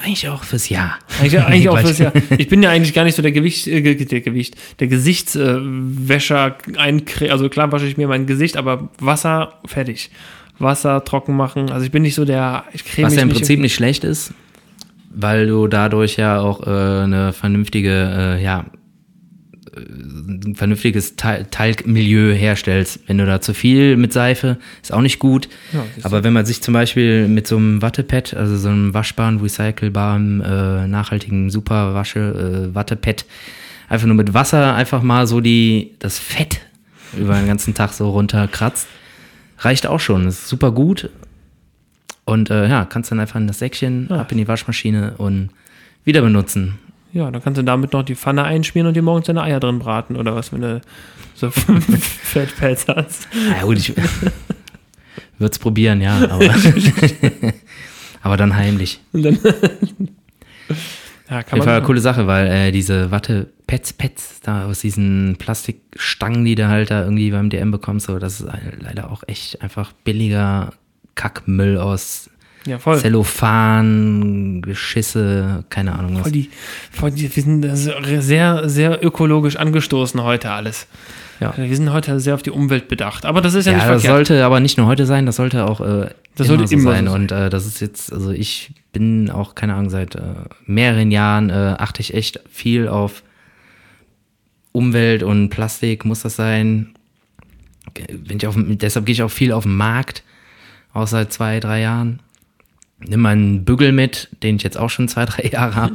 eigentlich auch fürs Jahr. Eigentlich, eigentlich auch fürs Jahr. Ich bin ja eigentlich gar nicht so der Gewicht, äh, der Gewicht, der Gesichtswäscher, eincre- also klar wasche ich mir mein Gesicht, aber Wasser, fertig. Wasser trocken machen. Also ich bin nicht so der, ich creme Was ja im Prinzip nicht schlecht ist, weil du dadurch ja auch äh, eine vernünftige, äh, ja, äh, ein vernünftiges Tal- Talgmilieu herstellst. Wenn du da zu viel mit Seife, ist auch nicht gut. Ja. Aber wenn man sich zum Beispiel mit so einem Wattepad, also so einem waschbaren, recycelbaren, äh, nachhaltigen Superwasche, äh, Wattepad, einfach nur mit Wasser einfach mal so die, das Fett über den ganzen Tag so runterkratzt, reicht auch schon. Das ist super gut. Und äh, ja, kannst dann einfach in das Säckchen, Ja. ab in die Waschmaschine und wieder benutzen. Ja, dann kannst du damit noch die Pfanne einschmieren und dir morgens deine Eier drin braten oder was, wenn du so Fettpads hast. Ja gut, ich würde es probieren, ja, aber, aber dann heimlich. Und dann ja, Auf kann jeden Fall eine coole Sache, weil äh, diese Watte Pets Pets da aus diesen Plastikstangen, die du halt da irgendwie beim DM bekommst, so das ist halt leider auch echt einfach billiger Kackmüll aus Ja, voll. Zellophan, Geschisse, keine Ahnung was. Voll die, voll die, wir sind sehr, sehr ökologisch angestoßen heute alles. Ja. Wir sind heute sehr auf die Umwelt bedacht. Aber das ist ja, Ja, nicht das verkehrt. sollte aber nicht nur heute sein, das sollte auch äh, Das immer sollte so immer sein. so sein. Und äh, das ist jetzt, also ich bin auch, keine Ahnung, seit äh, mehreren Jahren äh, achte ich echt viel auf Umwelt und Plastik, muss das sein. Bin ich auf, deshalb gehe ich auch viel auf den Markt, auch seit zwei, drei Jahren. Nimm meinen Bügel mit, den ich jetzt auch schon zwei, drei Jahre habe.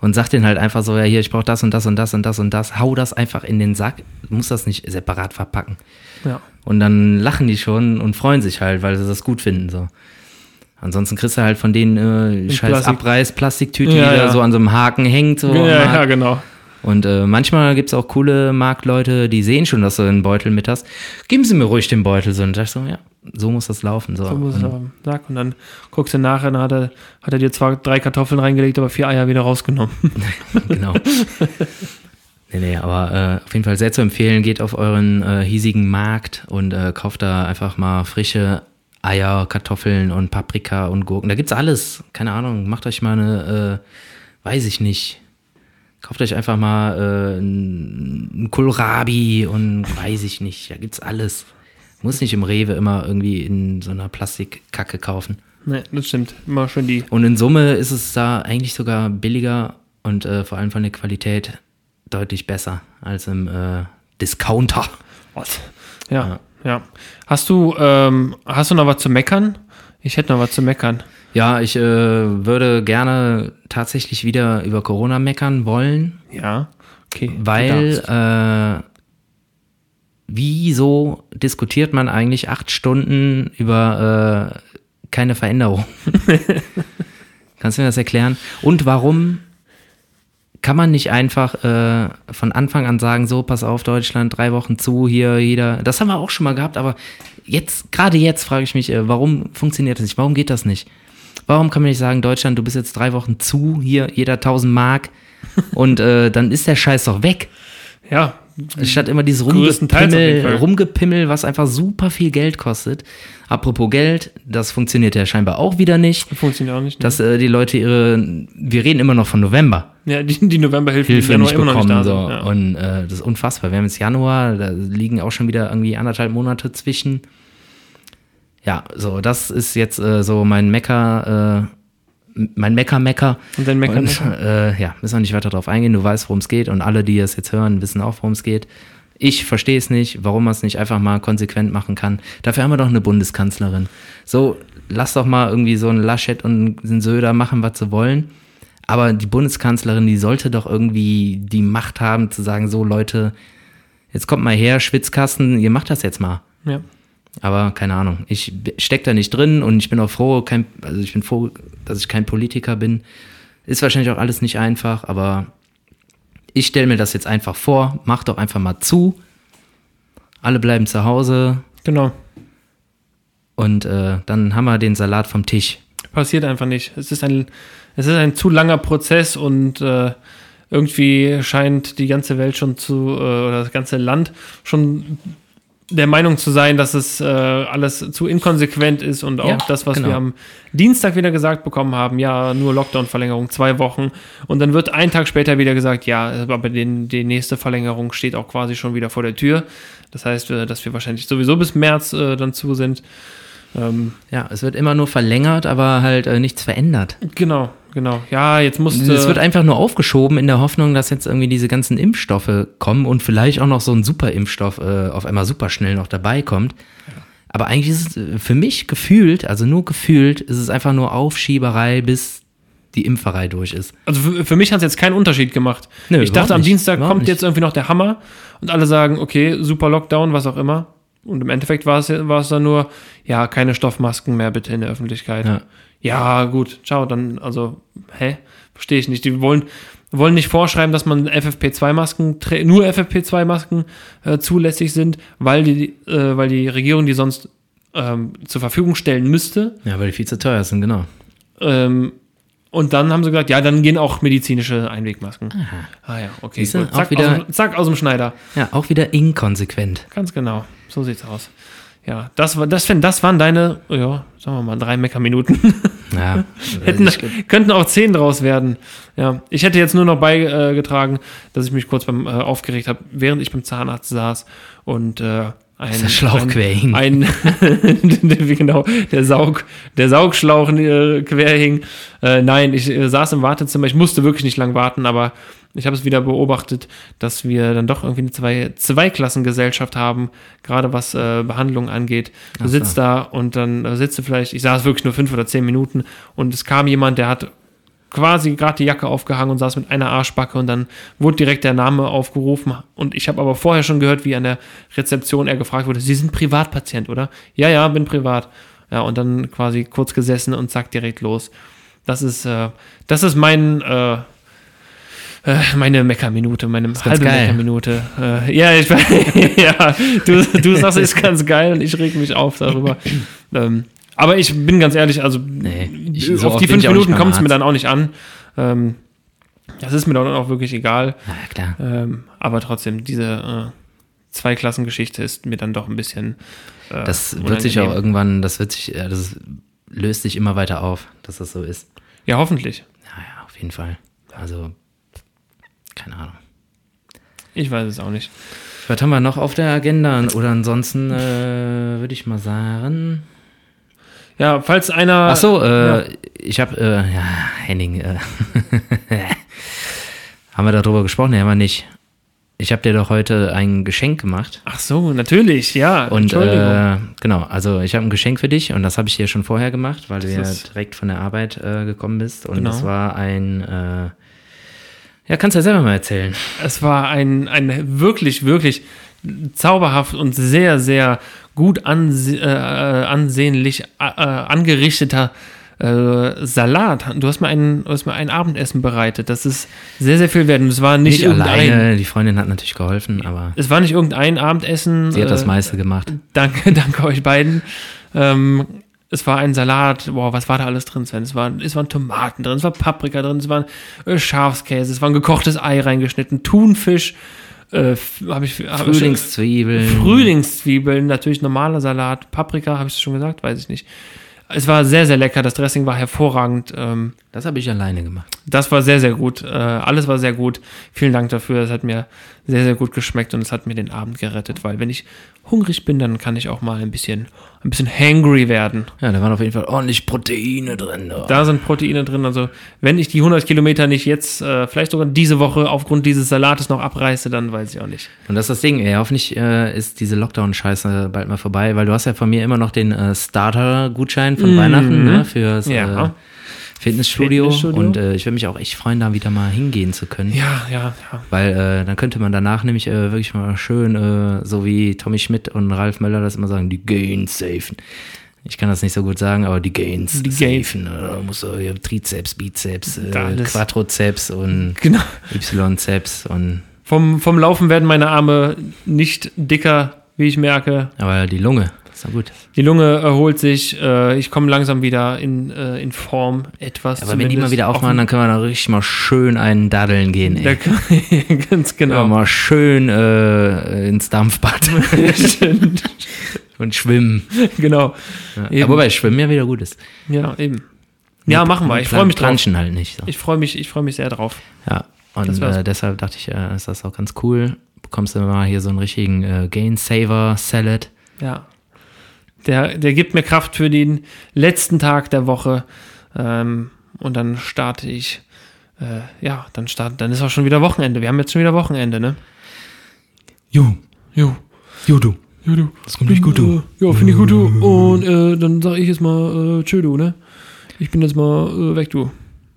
Und sag den halt einfach so, ja hier, ich brauche das und das und das und das und das. Hau das einfach in den Sack, muss das nicht separat verpacken. Ja. Und dann lachen die schon und freuen sich halt, weil sie das gut finden. So. Ansonsten kriegst du halt von denen äh, scheiß Plastik. Abreiß-Plastiktüte, Ja, die da ja. so an so einem Haken hängt. So Ja, ja, genau. Und äh, manchmal gibt's auch coole Marktleute, die sehen schon, dass du einen Beutel mit hast. Geben sie mir ruhig den Beutel. So. Und sag ich so, ja, so muss das laufen. So. So muss es haben. Sag, und dann guckst du nachher, dann hat er, hat er dir zwar drei Kartoffeln reingelegt, aber vier Eier wieder rausgenommen. genau. nee, nee, aber äh, auf jeden Fall sehr zu empfehlen. Geht auf euren äh, hiesigen Markt und äh, kauft da einfach mal frische Eier, Kartoffeln und Paprika und Gurken. Da gibt's alles. Keine Ahnung. Macht euch mal eine, äh, weiß ich nicht. Kauft euch einfach mal äh, ein Kohlrabi und weiß ich nicht. Da gibt's alles. Muss nicht im Rewe immer irgendwie in so einer Plastikkacke kaufen. nee, das stimmt. Immer schön die. Und in Summe ist es da eigentlich sogar billiger und äh, vor allem von der Qualität deutlich besser als im äh, Discounter. Was? Ja, ja. Hast du, ähm, hast du noch was zu meckern? Ich hätte noch was zu meckern. Ja, ich äh, würde gerne tatsächlich wieder über Corona meckern wollen, Ja. Okay. weil äh, wieso diskutiert man eigentlich acht Stunden über äh, keine Veränderung? Kannst du mir das erklären? Und warum kann man nicht einfach äh, von Anfang an sagen, so, pass auf, Deutschland, drei Wochen zu, hier, jeder. Das haben wir auch schon mal gehabt, aber jetzt, gerade jetzt frage ich mich, äh, warum funktioniert das nicht? Warum geht das nicht? Warum kann man nicht sagen, Deutschland, du bist jetzt drei Wochen zu, hier, jeder 1000 Mark und äh, dann ist der Scheiß doch weg. Ja, Statt immer dieses Rumgepimmel. Rumgepimmel, was einfach super viel Geld kostet. Apropos Geld, das funktioniert ja scheinbar auch wieder nicht. Funktioniert auch nicht. ne? Dass äh, die Leute ihre, wir reden immer noch von November, ja, die, die Novemberhilfe Hilfe die nicht immer noch bekommen. da so. sind. Ja. Und äh, das ist unfassbar. Wir haben jetzt Januar, da liegen auch schon wieder irgendwie anderthalb Monate zwischen. Ja, so, das ist jetzt äh, so mein Mecker, äh, mein Mecker-Mecker. Und dein Mecker- Und, Mecker. Äh, ja, müssen wir nicht weiter drauf eingehen. Du weißt, worum es geht. Und alle, die es jetzt hören, wissen auch, worum es geht. Ich verstehe es nicht, warum man es nicht einfach mal konsequent machen kann. Dafür haben wir doch eine Bundeskanzlerin. So, lass doch mal irgendwie so ein Laschet und ein Söder machen, was sie wollen. Aber die Bundeskanzlerin, die sollte doch irgendwie die Macht haben, zu sagen, so Leute, jetzt kommt mal her, Schwitzkasten, ihr macht das jetzt mal. ja. Aber keine Ahnung, ich steck da nicht drin und ich bin auch froh, kein, also ich bin froh, dass ich kein Politiker bin. Ist wahrscheinlich auch alles nicht einfach, aber ich stelle mir das jetzt einfach vor, mach doch einfach mal zu. Alle bleiben zu Hause Genau. und äh, dann haben wir den Salat vom Tisch. Passiert einfach nicht. Es ist ein, es ist ein zu langer Prozess und äh, irgendwie scheint die ganze Welt schon zu, äh, oder das ganze Land schon der Meinung zu sein, dass es äh, alles zu inkonsequent ist und auch Ja, das, was genau. wir am Dienstag wieder gesagt bekommen haben, ja, nur Lockdown-Verlängerung, zwei Wochen. Und dann wird ein Tag später wieder gesagt, ja, aber den, die nächste Verlängerung steht auch quasi schon wieder vor der Tür. Das heißt, äh, dass wir wahrscheinlich sowieso bis März äh, dann zu sind. Ähm, Ja, es wird immer nur verlängert, aber halt äh, nichts verändert. genau, genau. Ja, jetzt musste. Es wird einfach nur aufgeschoben in der Hoffnung, dass jetzt irgendwie diese ganzen Impfstoffe kommen und vielleicht auch noch so ein Superimpfstoff äh, auf einmal super schnell noch dabei kommt. Aber eigentlich ist es äh, für mich gefühlt, also nur gefühlt, ist es einfach nur Aufschieberei, bis die Impferei durch ist. Also für, für mich hat es jetzt keinen Unterschied gemacht. Nö, ich dachte, am nicht. Dienstag Überhaupt kommt nicht. jetzt irgendwie noch der Hammer und alle sagen, okay, super Lockdown, was auch immer. Und im Endeffekt war es, war es dann nur, ja, keine Stoffmasken mehr bitte in der Öffentlichkeit. Ja. Ja, gut, ciao, dann, also, hä? Verstehe ich nicht. Die wollen, wollen nicht vorschreiben, dass man FFP2-Masken, trä- nur FFP2-Masken äh, zulässig sind, weil die, äh, weil die Regierung die sonst ähm, zur Verfügung stellen müsste. Ja, weil die viel zu teuer sind, genau. Ähm, und dann haben sie gesagt, ja, dann gehen auch medizinische Einwegmasken. Ah ja, okay. Siehste, Gut. auch Zack, wieder- aus, dem- zack, aus dem Schneider. Ja, auch wieder inkonsequent. Ganz genau. So sieht's aus. Ja, das, war, das, das waren deine, ja, sagen wir mal, drei Meckerminuten. Ja, Hätten, könnten auch zehn draus werden. Ja, ich hätte jetzt nur noch beigetragen, dass ich mich kurz beim äh, aufgeregt habe, während ich beim Zahnarzt saß und äh, ein, der Schlauch quer hing. ein genau der Saug der Saugschlauch äh, quer hing. Äh, nein, ich äh, saß im Wartezimmer. Ich musste wirklich nicht lang warten, aber ich habe es wieder beobachtet, dass wir dann doch irgendwie eine zwei Zweiklassengesellschaft haben, gerade was äh, Behandlung angeht. Du Ach so. sitzt da und dann äh, sitzt du vielleicht, ich saß wirklich nur fünf oder zehn Minuten und es kam jemand, der hat quasi gerade die Jacke aufgehangen und saß mit einer Arschbacke und dann wurde direkt der Name aufgerufen und ich habe aber vorher schon gehört, wie an der Rezeption er gefragt wurde, Sie sind Privatpatient, oder? Ja, ja, bin privat. Ja, und dann quasi kurz gesessen und zack, direkt los. Das ist, äh, das ist mein, äh, äh, meine Meckerminute, meine halbe. Meckerminute. Äh, ja, ich ja, du, du sagst, ist ganz geil und ich reg mich auf darüber. ähm, aber ich bin ganz ehrlich, also Nee, ich- auf die fünf Minuten kommt es mir dann auch nicht an. Ähm, das ist mir dann auch wirklich egal. na klar. Ähm, aber trotzdem, diese äh, Zweiklassengeschichte ist mir dann doch ein bisschen. Äh, Das wird sich auch unangenehm. irgendwann, das wird sich, ja, das löst sich immer weiter auf, dass das so ist. Ja, hoffentlich. Ja, ja, auf jeden Fall. Also, keine Ahnung. Ich weiß es auch nicht. Was haben wir noch auf der Agenda? Oder ansonsten äh, würde ich mal sagen. Ja, falls einer. Ach so, äh, ja. ich habe, äh, ja, Henning, äh, haben wir darüber gesprochen? Nee, haben wir nicht. Ich habe dir doch heute ein Geschenk gemacht. Ach so, natürlich, ja. Und äh, genau, also ich habe ein Geschenk für dich und das habe ich dir schon vorher gemacht, weil du ja direkt von der Arbeit äh, gekommen bist. Und Genau. das war ein, äh, ja, kannst du ja selber mal erzählen. Es war ein, ein wirklich, wirklich zauberhaft und sehr, sehr gut anse äh, ansehnlich äh, äh, angerichteter äh, Salat. Du hast mir ein, du hast mir ein Abendessen bereitet. Das ist sehr, sehr viel wert. Und es war nicht, Nicht alleine, die Freundin hat natürlich geholfen, aber Es war nicht irgendein Abendessen. sie hat das äh, meiste gemacht. Danke, danke euch beiden. Ähm, es war ein Salat, boah, was war da alles drin, Sven? Es, war, es waren Tomaten drin, es war Paprika drin, es war äh, Schafskäse, es war ein gekochtes Ei reingeschnitten, Thunfisch, äh, habe ich hab ich- Frühlingszwiebeln. Frühlingszwiebeln, natürlich normaler Salat, Paprika, habe ich schon gesagt, weiß ich nicht. Es war sehr, sehr lecker, das Dressing war hervorragend. Ähm, Das habe ich alleine gemacht. das war sehr, sehr gut. Äh, alles war sehr gut. Vielen Dank dafür. Es hat mir sehr, sehr gut geschmeckt und es hat mir den Abend gerettet, weil wenn ich hungrig bin, dann kann ich auch mal ein bisschen, ein bisschen hangry werden. Ja, da waren auf jeden Fall ordentlich Proteine drin. Da. Da sind Proteine drin. Also wenn ich die 100 Kilometer nicht jetzt, äh, vielleicht sogar diese Woche aufgrund dieses Salates noch abreiße, dann weiß ich auch nicht. Und das ist das Ding, ey. Hoffentlich äh, ist diese Lockdown-Scheiße bald mal vorbei, weil du hast ja von mir immer noch den äh, Starter-Gutschein von Weihnachten ne, fürs. Ja. Äh, Fitnessstudio. Fitnessstudio. Und äh, ich würde mich auch echt freuen, da wieder mal hingehen zu können. Ja, ja, ja. Weil äh, dann könnte man danach nämlich äh, wirklich mal schön, äh, so wie Tommy Schmidt und Ralf Möller das immer sagen, die Gains safen. Ich kann das nicht so gut sagen, aber die Gains Die Gains. safen. Äh, Da muss äh, Trizeps, Bizeps, äh, Alles. Quadrizeps und Genau. Y-Zeps und Vom, vom Laufen werden meine Arme nicht dicker, wie ich merke. aber die Lunge, ist ja gut. Die Lunge erholt sich. Äh, ich komme langsam wieder in, äh, in Form. Etwas. Aber wenn die mal wieder aufmachen, dann können wir da richtig mal schön einen Daddeln gehen, Da ey. ganz Ja, genau. mal schön äh, ins Dampfbad und schwimmen. genau. Ja. Ja, wobei Schwimmen ja wieder gut ist. Ja, eben. Ja, machen wir. Ich freue mich drauf. Halt nicht. So. Ich freue mich, ich freue mich sehr drauf. Ja, und äh, deshalb dachte ich, äh, ist das auch ganz cool. Bekommst du mal hier so einen richtigen äh, Gain-Saver-Salad. Ja. Der, der gibt mir Kraft für den letzten Tag der Woche. Ähm, und dann starte ich. Äh, ja, dann start, dann ist auch schon wieder Wochenende. Wir haben jetzt schon wieder Wochenende, ne? Jo, Jo. jo du. Ja, du. Das kommt nicht gut, du. Äh, ja, finde ich gut, du. Und äh, dann sage ich jetzt mal äh, tschö, du, ne? Ich bin jetzt mal äh, weg, du.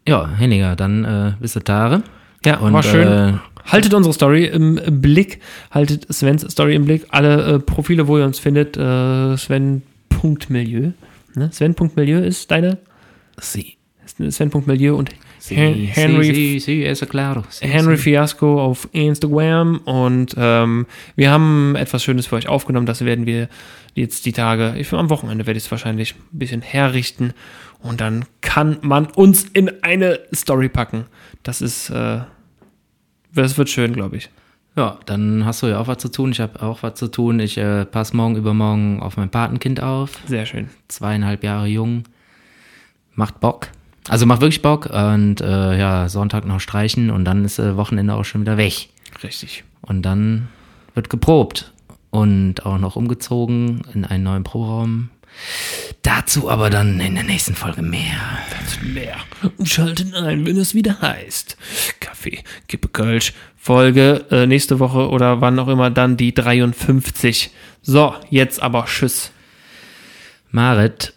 Ja, Henniger, dann äh, bis die Tage. Ja, Und, war schön. Haltet unsere Story im Blick, haltet Svens Story im Blick. Alle äh, Profile, wo ihr uns findet, äh, Sven.milieu. Ne? Sven.milieu ist deine? sie. Sven.milieu und Sie, Hen- Henry, Sie, sie, es claro. Sie, Henry sie. Fiasco auf Instagram. Und ähm, wir haben etwas Schönes für euch aufgenommen. Das werden wir jetzt die Tage, ich, am Wochenende werde ich es wahrscheinlich ein bisschen herrichten. Und dann kann man uns in eine Story packen. Das ist, äh, das wird schön, glaube ich. Ja, dann hast du ja auch was zu tun. Ich habe auch was zu tun. Ich äh, passe morgen übermorgen auf mein Patenkind auf. Sehr schön. Zweieinhalb Jahre jung. Macht Bock. Also macht wirklich Bock. Und äh, ja, Sonntag noch streichen und dann ist äh, Wochenende auch schon wieder weg. Richtig. Und dann wird geprobt und auch noch umgezogen in einen neuen Proraum. Dazu aber dann in der nächsten Folge mehr. Mehr. Und schalten ein, wenn es wieder heißt. Kaffee, Kippe Kölsch. Folge äh, nächste Woche oder wann auch immer dann die 53. So, jetzt aber Tschüss. Marit,